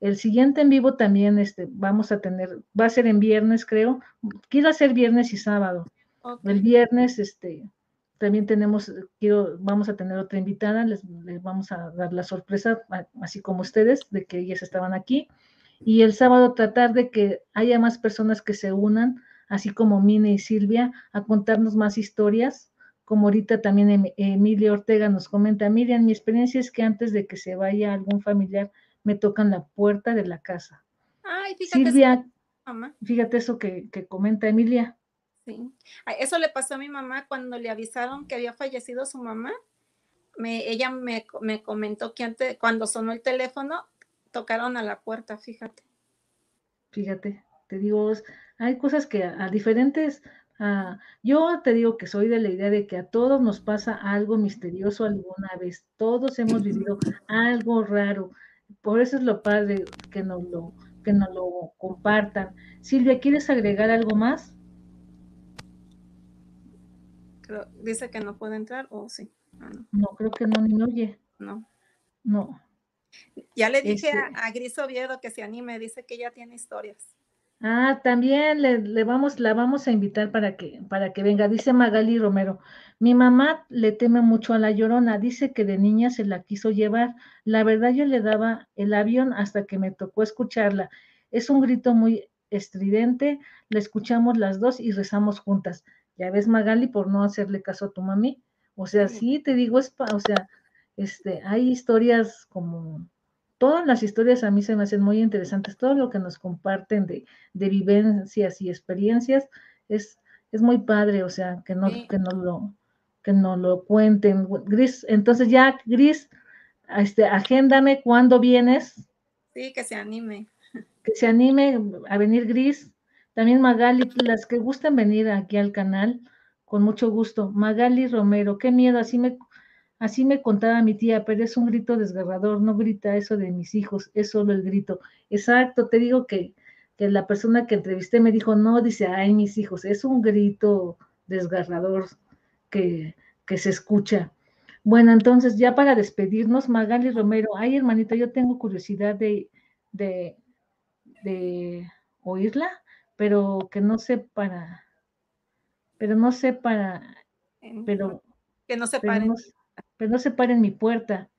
el siguiente en vivo también este, vamos a tener, va a ser en viernes, creo. Quiero hacer viernes y sábado. Okay. El viernes, este, también tenemos, quiero, vamos a tener otra invitada, les, les, vamos a dar la sorpresa, así como ustedes, de que ellas estaban aquí. Y el sábado tratar de que haya más personas que se unan, así como Mine y Silvia, a contarnos más historias. Como ahorita también em, Emilia Ortega nos comenta, Miriam, mi experiencia es que antes de que se vaya algún familiar, me tocan la puerta de la casa. Ay, fíjate Silvia, eso, mamá. fíjate eso que, que, comenta Emilia. Sí, eso le pasó a mi mamá cuando le avisaron que había fallecido su mamá. Me, ella me, me comentó que antes, cuando sonó el teléfono, tocaron a la puerta, fíjate. Fíjate, te digo, hay cosas que a, a diferentes, yo te digo que soy de la idea de que a todos nos pasa algo misterioso alguna vez, todos hemos vivido algo raro, por eso es lo padre que nos lo, que nos lo compartan. Silvia, ¿quieres agregar algo más? Creo, dice que no puede entrar o sí. Ah, no. no. creo que no, ni oye. No. No. Ya le dije este... a, a Gris Oviedo que se anime, dice que ya tiene historias. Ah, también le, le, vamos, la vamos a invitar para que, para que venga. Dice Magali Romero, mi mamá le teme mucho a la llorona, dice que de niña se la quiso llevar. La verdad yo le daba el avión hasta que me tocó escucharla. Es un grito muy estridente, la escuchamos las dos y rezamos juntas. Ya ves, Magali, por no hacerle caso a tu mami. O sea, sí, te digo, es, o sea, este, hay historias como todas las historias a mí se me hacen muy interesantes, todo lo que nos comparten de, de vivencias y experiencias es, es muy padre, o sea, que no, sí. que no lo, que nos lo cuenten. Gris, entonces ya, Gris, este, agéndame cuándo vienes. Sí, que se anime. Que se anime a venir Gris. También Magali, las que gustan venir aquí al canal, con mucho gusto. Magali Romero, qué miedo, así me, así me contaba mi tía, pero es un grito desgarrador, no grita eso de mis hijos, es solo el grito. Exacto, te digo que, que la persona que entrevisté me dijo, no, dice, ay, mis hijos, es un grito desgarrador que, se escucha. Bueno, entonces ya para despedirnos, Magali Romero, ay hermanita, yo tengo curiosidad de, de, oírla, pero que no sé para, pero no sé para, pero que no se paren. Pero no, se paren mi puerta.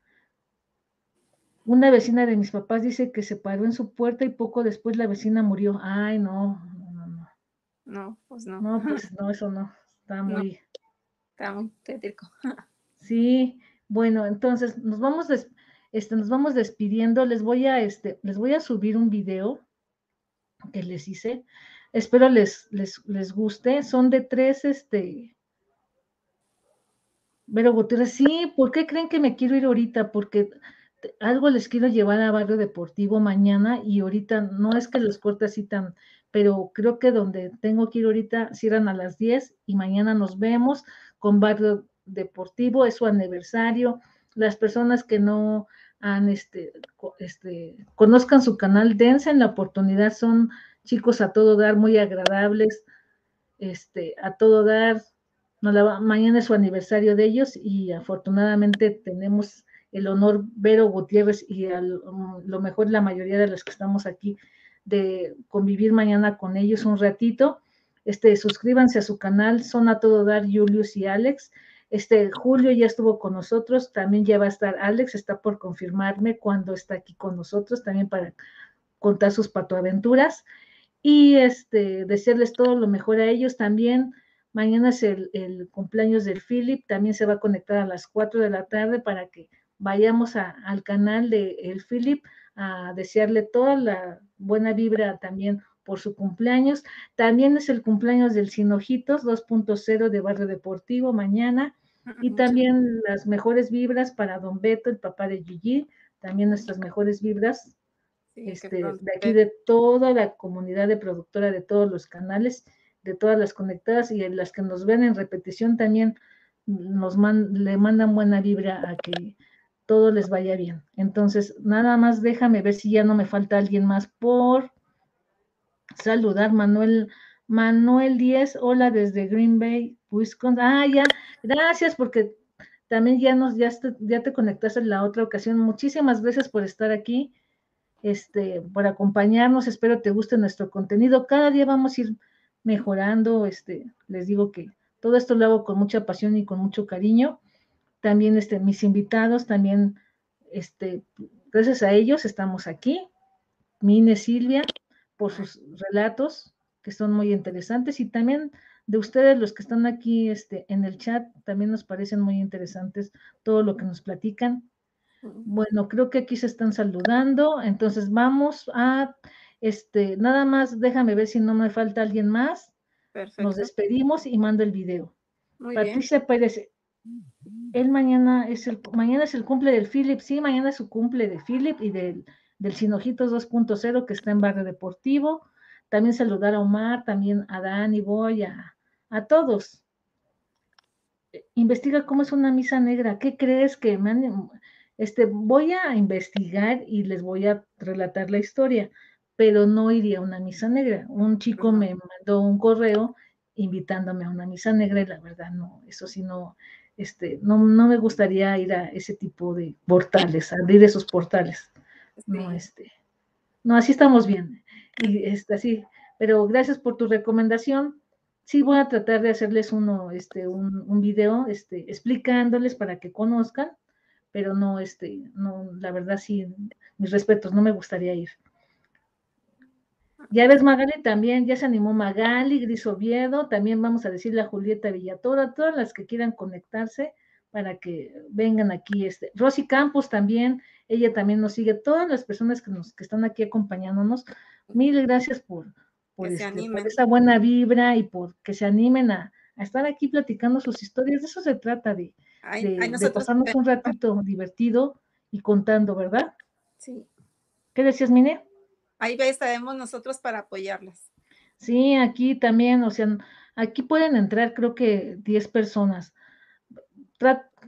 Una vecina de mis papás dice que se paró en su puerta y poco después la vecina murió. Ay, no, no, no. No, pues no. No, pues <laughs> no, eso no. Está muy. Está muy tétrico. <laughs> Sí, bueno, entonces nos vamos, este, nos vamos despidiendo. Les voy a, este, les voy a subir un video que les hice. Espero les, les, les guste. Son de tres, este. Pero Gutiérrez, sí, ¿por qué creen que me quiero ir ahorita? Porque algo les quiero llevar a Barrio Deportivo mañana y ahorita no es que los corte así tan, pero creo que donde tengo que ir ahorita cierran a las 10 y mañana nos vemos con Barrio Deportivo, es su aniversario. Las personas que no han, este, este, conozcan su canal, dense en la oportunidad, son chicos a todo dar, muy agradables, este, a todo dar. Mañana es su aniversario de ellos y afortunadamente tenemos el honor, Vero Gutiérrez y lo mejor la mayoría de los que estamos aquí, de convivir mañana con ellos un ratito. Este, suscríbanse a su canal, son a todo dar Julius y Alex. Este, Julio ya estuvo con nosotros, también ya va a estar Alex, está por confirmarme cuando está aquí con nosotros, también para contar sus patoaventuras. Y este, desearles todo lo mejor a ellos también. Mañana es el, el cumpleaños del Philip, también se va a conectar a las 4 de la tarde para que vayamos al canal de el Philip a desearle toda la buena vibra también por su cumpleaños. También es el cumpleaños del Sinojitos 2.0 de Barrio Deportivo mañana. Y también las mejores vibras para Don Beto, el papá de Gigi. También nuestras mejores vibras este, de aquí de toda la comunidad de productora de todos los canales, todas las conectadas y las que nos ven en repetición también nos le mandan buena vibra a que todo les vaya bien. Entonces, nada más déjame ver si ya no me falta alguien más por saludar. Manuel, Manuel 10, hola desde Green Bay, Wisconsin. Ah, ya, gracias porque también ya nos, ya, ya te conectaste en la otra ocasión. Muchísimas gracias por estar aquí, este, por acompañarnos. Espero te guste nuestro contenido. Cada día vamos a ir mejorando. Este, les digo que todo esto lo hago con mucha pasión y con mucho cariño también este, mis invitados, también, este, gracias a ellos estamos aquí, Mine Silvia, por sus relatos que son muy interesantes y también de ustedes, los que están aquí este, en el chat, también nos parecen muy interesantes todo lo que nos platican. Bueno, creo que aquí se están saludando, entonces vamos a, este, nada más, déjame ver si no me falta alguien más. Nos despedimos y mando el video. Patricia Pérez, él mañana es el, mañana es el cumple del Philip, sí, mañana es su cumple de Philip y del, del Sinojitos 2.0 que está en Barrio Deportivo. También saludar a Omar, también a Dani, voy a, a todos. Investiga cómo es una misa negra. ¿Qué crees que me este, voy a investigar y les voy a relatar la historia, pero no iría a una misa negra. Un chico me mandó un correo invitándome a una misa negra y la verdad no, eso sí no, este, no, no, me gustaría ir a ese tipo de portales, abrir esos portales. No, este, no, así estamos bien. Y este, así, pero gracias por tu recomendación. Sí, voy a tratar de hacerles uno, este, un, un video, este, explicándoles para que conozcan, pero no, este, no, la verdad sí, mis respetos, no me gustaría ir. Ya ves, Magali también, ya se animó Magali, Gris Oviedo, también vamos a decirle a Julieta Villatora, todas las que quieran conectarse para que vengan aquí. Este. Rosy Campos también, ella también nos sigue, todas las personas que, nos, que están aquí acompañándonos, mil gracias por, por, este, esa buena vibra y por que se animen a, a estar aquí platicando sus historias. De eso se trata, de, de, pasarnos un ratito divertido y contando, ¿verdad? Sí. ¿Qué decías, Mine? Ahí estaremos nosotros para apoyarlas. Sí, aquí también, o sea, aquí pueden entrar creo que 10 personas.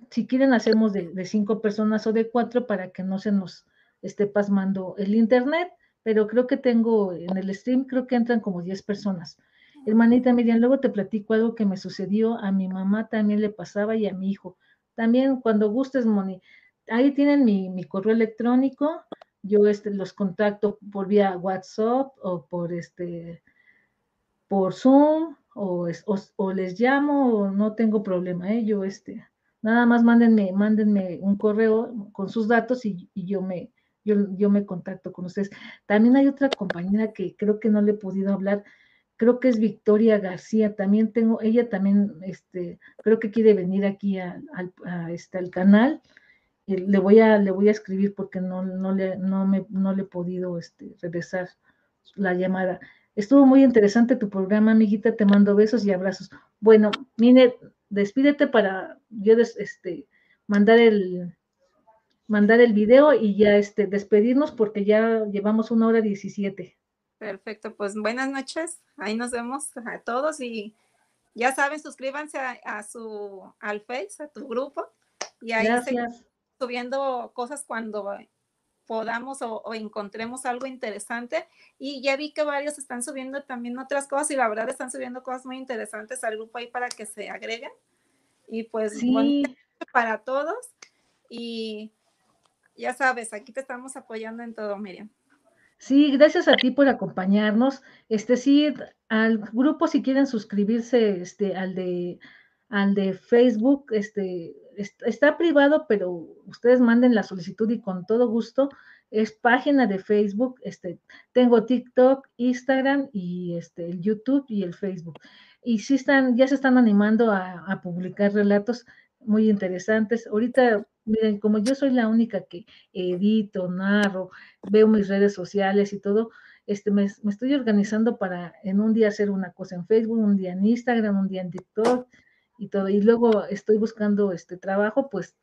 si quieren, hacemos de, de cinco personas o de cuatro para que no se nos esté pasmando el internet, pero creo que tengo en el stream, creo que entran como 10 personas. Hermanita Miriam, luego te platico algo que me sucedió, a mi mamá también le pasaba y a mi hijo. También cuando gustes, Moni, ahí tienen mi correo electrónico, yo este, los contacto por vía WhatsApp o por este por Zoom o, o, les llamo o no tengo problema, ¿eh? yo este, nada más mándenme, mándenme un correo con sus datos y, yo me, yo, yo, me contacto con ustedes. También hay otra compañera que creo que no le he podido hablar, creo que es Victoria García, también tengo, ella también, este, creo que quiere venir aquí a, este, al canal, le voy a, le voy a escribir porque no, no, le, no, me, no le he podido este, regresar la llamada. Estuvo muy interesante tu programa, amiguita, te mando besos y abrazos. Bueno, Mine, despídete para yo este, mandar el mandar el video y ya este, despedirnos porque ya llevamos una hora diecisiete. Perfecto, pues buenas noches. Ahí nos vemos a todos y ya saben, suscríbanse a, su al Face, a tu grupo y ahí Gracias. Subiendo cosas cuando podamos o, encontremos algo interesante. Y ya vi que varios están subiendo también otras cosas y la verdad están subiendo cosas muy interesantes al grupo ahí para que se agreguen. Y pues sí. para todos. Y ya sabes, aquí te estamos apoyando en todo, Miriam. Sí, gracias a ti por acompañarnos. Este sí, al grupo si quieren suscribirse, este, al de al de Facebook, este, está privado, pero ustedes manden la solicitud y con todo gusto. Es página de Facebook, este, tengo TikTok, Instagram y este, el YouTube y el Facebook. Y sí están, ya se están animando a, publicar relatos muy interesantes. Ahorita miren, como yo soy la única que edito, narro, veo mis redes sociales y todo, este, me, estoy organizando para en un día hacer una cosa en Facebook, un día en Instagram, un día en TikTok y todo. Y luego estoy buscando este trabajo, pues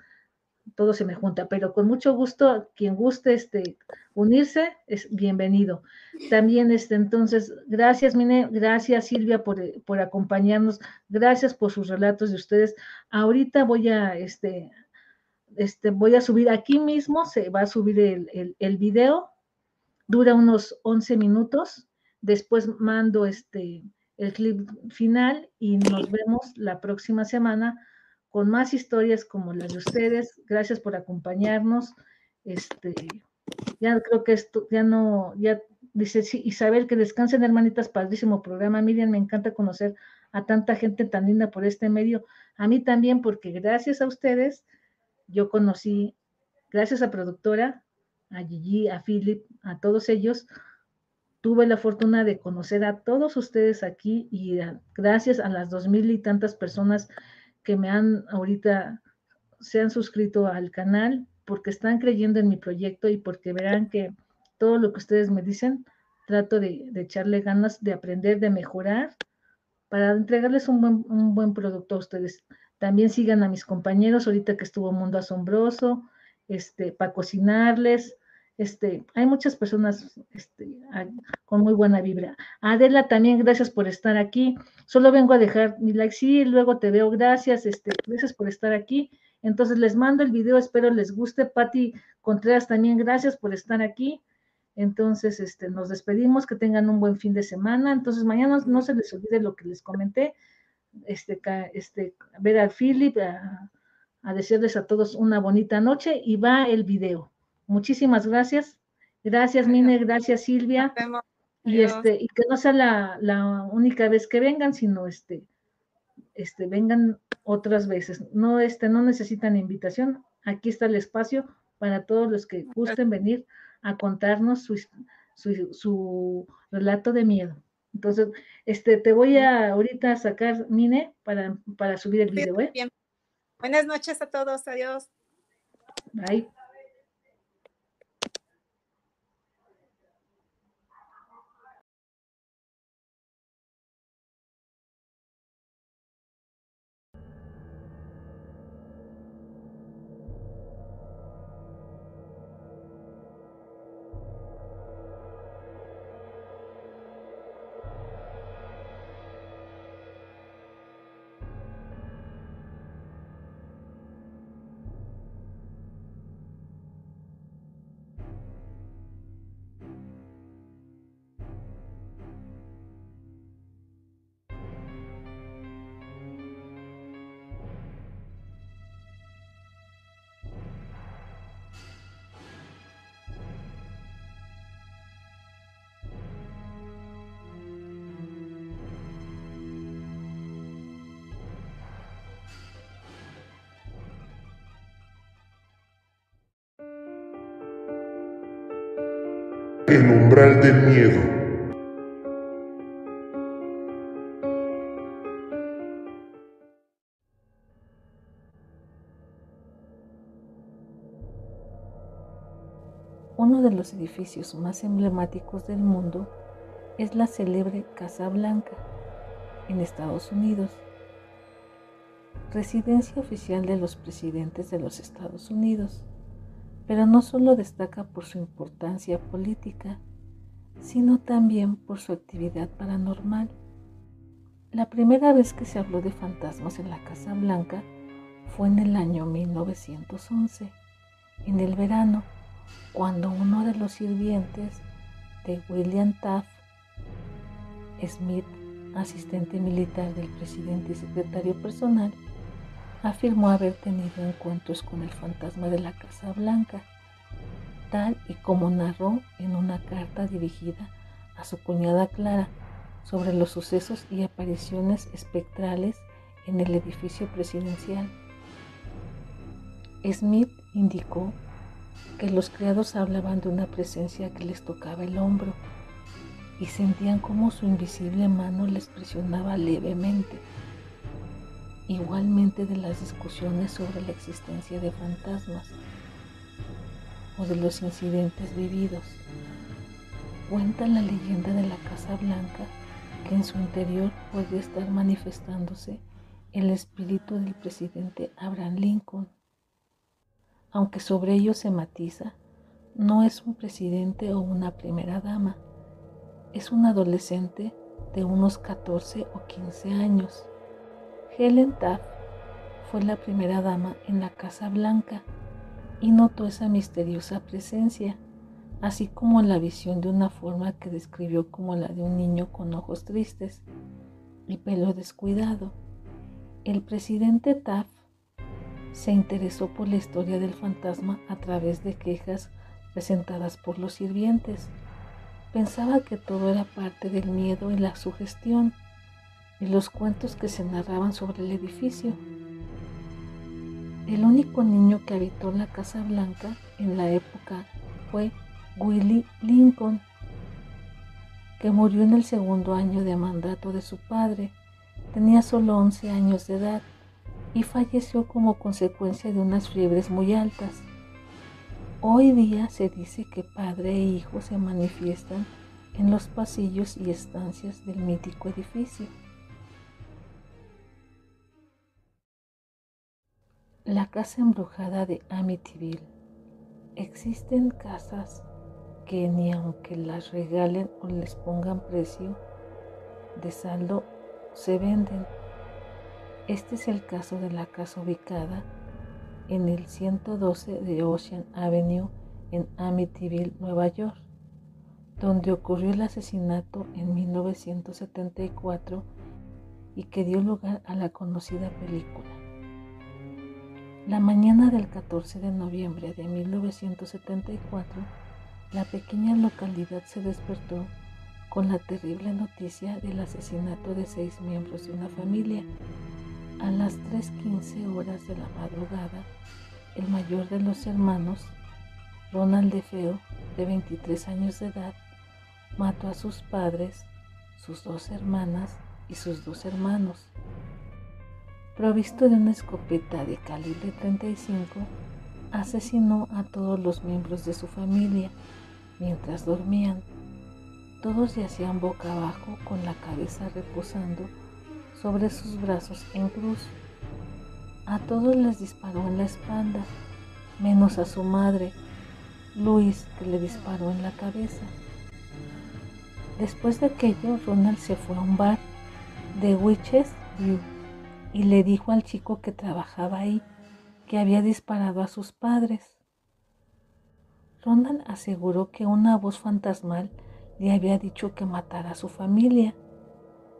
todo se me junta, pero con mucho gusto, quien guste este, unirse, es bienvenido. También, este, entonces, gracias, Mine, gracias, Silvia, por, por acompañarnos, gracias por sus relatos de ustedes. Ahorita voy a, este, este, voy a subir aquí mismo, se va a subir el, el, video, dura unos 11 minutos, después mando este, el clip final y nos vemos la próxima semana con más historias como las de ustedes. Gracias por acompañarnos. Este, ya creo que esto, ya no, ya dice Isabel, que descansen hermanitas, padrísimo programa. Miriam, me encanta conocer a tanta gente tan linda por este medio. A mí también, porque gracias a ustedes yo conocí, gracias a productora, a Gigi, a Philip, a todos ellos, tuve la fortuna de conocer a todos ustedes aquí y gracias a las dos mil y tantas personas que me han ahorita se han suscrito al canal porque están creyendo en mi proyecto y porque verán que todo lo que ustedes me dicen, trato de, echarle ganas de aprender, de mejorar, para entregarles un buen, un buen producto a ustedes. También sigan a mis compañeros ahorita que estuvo Mundo Asombroso, este, para cocinarles. Este, hay muchas personas este, con muy buena vibra. Adela, también gracias por estar aquí. Solo vengo a dejar mi like, sí, luego te veo, gracias, este, gracias por estar aquí. Entonces les mando el video, espero les guste. Patti Contreras, también gracias por estar aquí. Entonces, este, nos despedimos, que tengan un buen fin de semana. Entonces, mañana no se les olvide lo que les comenté este, este, ver al Philip, a, a decirles a todos una bonita noche y va el video. Muchísimas gracias. Gracias, Mine, gracias, Silvia. Y este, y que no sea la, la, única vez que vengan, sino este, este, vengan otras veces. No, este, no necesitan invitación. Aquí está el espacio para todos los que gusten venir a contarnos su, su, su relato de miedo. Entonces, este, te voy a ahorita sacar Mine para, para subir el video. ¿eh? Bien. Buenas noches a todos. Adiós. Bye. El umbral del miedo. Uno de los edificios más emblemáticos del mundo es la célebre Casa Blanca en Estados Unidos, residencia oficial de los presidentes de los Estados Unidos pero no solo destaca por su importancia política, sino también por su actividad paranormal. La primera vez que se habló de fantasmas en la Casa Blanca fue en el año 1911, en el verano, cuando uno de los sirvientes de William Taft Smith, asistente militar del presidente y secretario personal, afirmó haber tenido encuentros con el fantasma de la Casa Blanca, tal y como narró en una carta dirigida a su cuñada Clara sobre los sucesos y apariciones espectrales en el edificio presidencial. Smith indicó que los criados hablaban de una presencia que les tocaba el hombro y sentían como su invisible mano les presionaba levemente igualmente de las discusiones sobre la existencia de fantasmas o de los incidentes vividos. Cuenta la leyenda de la Casa Blanca que en su interior puede estar manifestándose el espíritu del presidente Abraham Lincoln. Aunque sobre ello se matiza, no es un presidente o una primera dama, es un adolescente de unos 14 o 15 años Helen Taft fue la primera dama en la Casa Blanca y notó esa misteriosa presencia, así como la visión de una forma que describió como la de un niño con ojos tristes y pelo descuidado. El presidente Taft se interesó por la historia del fantasma a través de quejas presentadas por los sirvientes. Pensaba que todo era parte del miedo y la sugestión y los cuentos que se narraban sobre el edificio. El único niño que habitó la Casa Blanca en la época fue Willie Lincoln, que murió en el segundo año de mandato de su padre. Tenía solo 11 años de edad y falleció como consecuencia de unas fiebres muy altas. Hoy día se dice que padre e hijo se manifiestan en los pasillos y estancias del mítico edificio. La casa embrujada de Amityville. Existen casas que ni aunque las regalen o les pongan precio de saldo, se venden. Este es el caso de la casa ubicada en el 112 de Ocean Avenue en Amityville, Nueva York, donde ocurrió el asesinato en 1974 y que dio lugar a la conocida película. La mañana del 14 de noviembre de 1974, la pequeña localidad se despertó con la terrible noticia del asesinato de seis miembros de una familia. A las 3.15 horas de la madrugada, el mayor de los hermanos, Ronald DeFeo, de 23 años de edad, mató a sus padres, sus dos hermanas y sus dos hermanos provisto de una escopeta de calibre 35, asesinó a todos los miembros de su familia mientras dormían. Todos yacían boca abajo con la cabeza reposando sobre sus brazos en cruz. A todos les disparó en la espalda, menos a su madre, Luis, que le disparó en la cabeza. Después de aquello, Ronald se fue a un bar de Witches View y le dijo al chico que trabajaba ahí que había disparado a sus padres. Ronald aseguró que una voz fantasmal le había dicho que matara a su familia.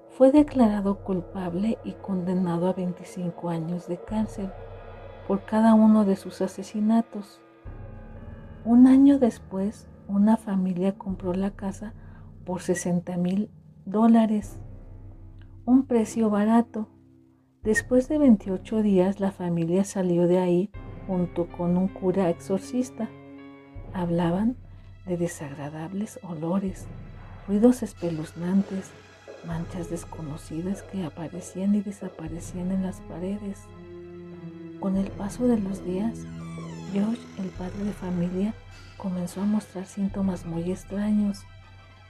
Fue declarado culpable y condenado a 25 años de cárcel por cada uno de sus asesinatos. Un año después, una familia compró la casa por 60 mil dólares, un precio barato Después de 28 días la familia salió de ahí junto con un cura exorcista. Hablaban de desagradables olores, ruidos espeluznantes, manchas desconocidas que aparecían y desaparecían en las paredes. Con el paso de los días, George, el padre de familia, comenzó a mostrar síntomas muy extraños.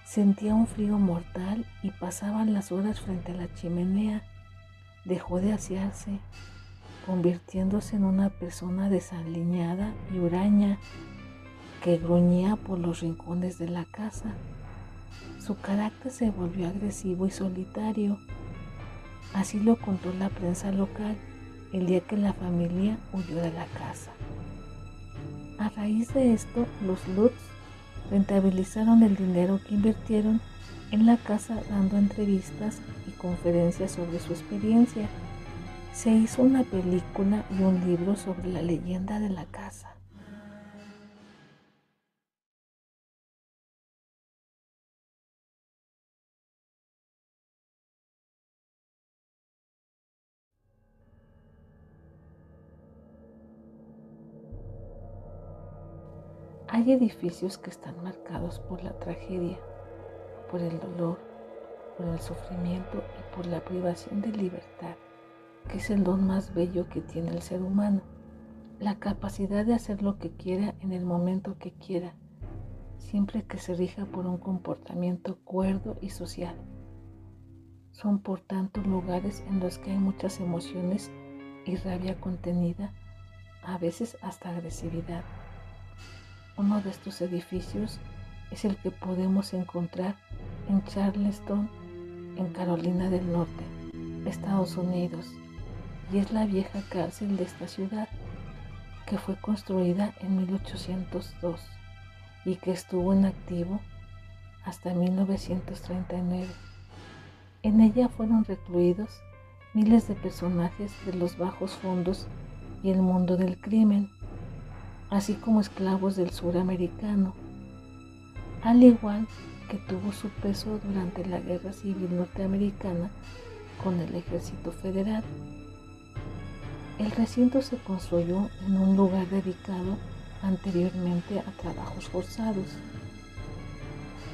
Sentía un frío mortal y pasaban las horas frente a la chimenea. Dejó de asearse, convirtiéndose en una persona desaliñada y huraña que gruñía por los rincones de la casa. Su carácter se volvió agresivo y solitario. Así lo contó la prensa local el día que la familia huyó de la casa. A raíz de esto, los Lutz rentabilizaron el dinero que invirtieron en la casa dando entrevistas y conferencias sobre su experiencia. Se hizo una película y un libro sobre la leyenda de la casa. Hay edificios que están marcados por la tragedia, por el dolor, por el sufrimiento y por la privación de libertad, que es el don más bello que tiene el ser humano, la capacidad de hacer lo que quiera en el momento que quiera, siempre que se rija por un comportamiento cuerdo y social. Son por tanto lugares en los que hay muchas emociones y rabia contenida, a veces hasta agresividad. Uno de estos edificios es el que podemos encontrar en Charleston, en Carolina del Norte, Estados Unidos, y es la vieja cárcel de esta ciudad, que fue construida en 1802 y que estuvo en activo hasta 1939. En ella fueron recluidos miles de personajes de los bajos fondos y el mundo del crimen así como esclavos del suramericano, al igual que tuvo su peso durante la Guerra Civil Norteamericana con el Ejército Federal. El recinto se construyó en un lugar dedicado anteriormente a trabajos forzados,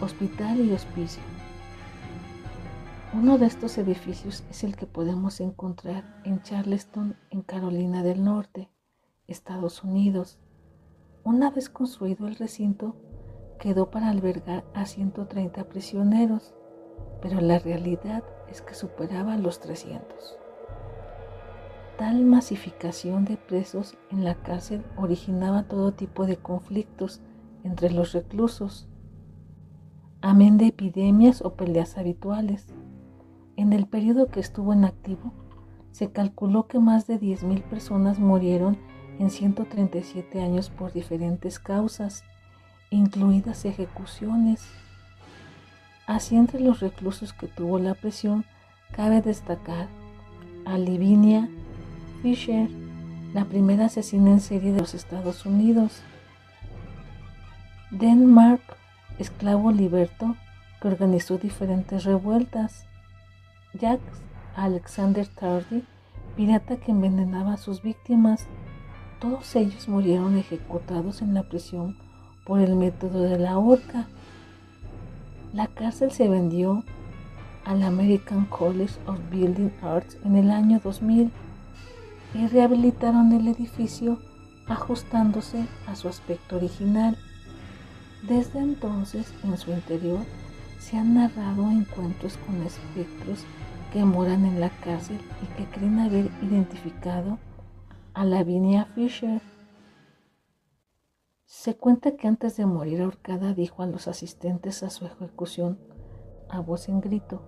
hospital y hospicio. Uno de estos edificios es el que podemos encontrar en Charleston, en Carolina del Norte, Estados Unidos, una vez construido el recinto, quedó para albergar a 130 prisioneros, pero la realidad es que superaba los 300. Tal masificación de presos en la cárcel originaba todo tipo de conflictos entre los reclusos, amén de epidemias o peleas habituales. En el periodo que estuvo en activo, se calculó que más de 10.000 personas murieron en 137 años por diferentes causas, incluidas ejecuciones. Así entre los reclusos que tuvo la prisión, cabe destacar a Livinia Fisher, la primera asesina en serie de los Estados Unidos. Denmark, esclavo liberto, que organizó diferentes revueltas. Jacques Alexander Tardy, pirata que envenenaba a sus víctimas todos ellos murieron ejecutados en la prisión por el método de la horca. La cárcel se vendió al American College of Building Arts en el año 2000 y rehabilitaron el edificio ajustándose a su aspecto original. Desde entonces, en su interior, se han narrado encuentros con espectros que moran en la cárcel y que creen haber identificado a Lavinia Fisher. Se cuenta que antes de morir ahorcada dijo a los asistentes a su ejecución a voz en grito,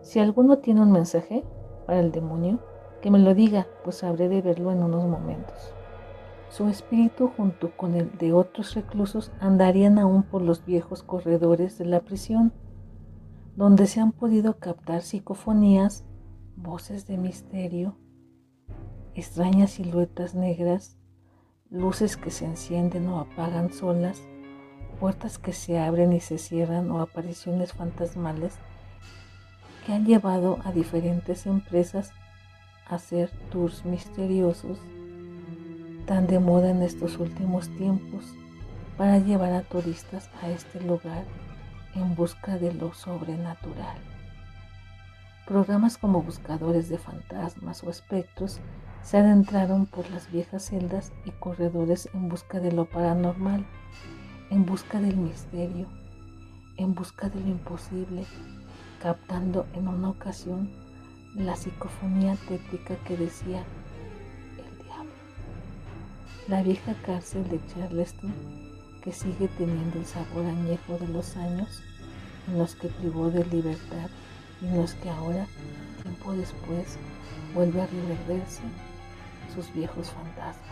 si alguno tiene un mensaje para el demonio, que me lo diga, pues habré de verlo en unos momentos. Su espíritu junto con el de otros reclusos andarían aún por los viejos corredores de la prisión, donde se han podido captar psicofonías, voces de misterio, extrañas siluetas negras, luces que se encienden o apagan solas, puertas que se abren y se cierran o apariciones fantasmales que han llevado a diferentes empresas a hacer tours misteriosos tan de moda en estos últimos tiempos para llevar a turistas a este lugar en busca de lo sobrenatural. Programas como buscadores de fantasmas o espectros se adentraron por las viejas celdas y corredores en busca de lo paranormal, en busca del misterio, en busca de lo imposible, captando en una ocasión la psicofonía técnica que decía el diablo. La vieja cárcel de Charleston, que sigue teniendo el sabor añejo de los años en los que privó de libertad y en los que ahora, tiempo después, vuelve a reverderse sus viejos fantasmas.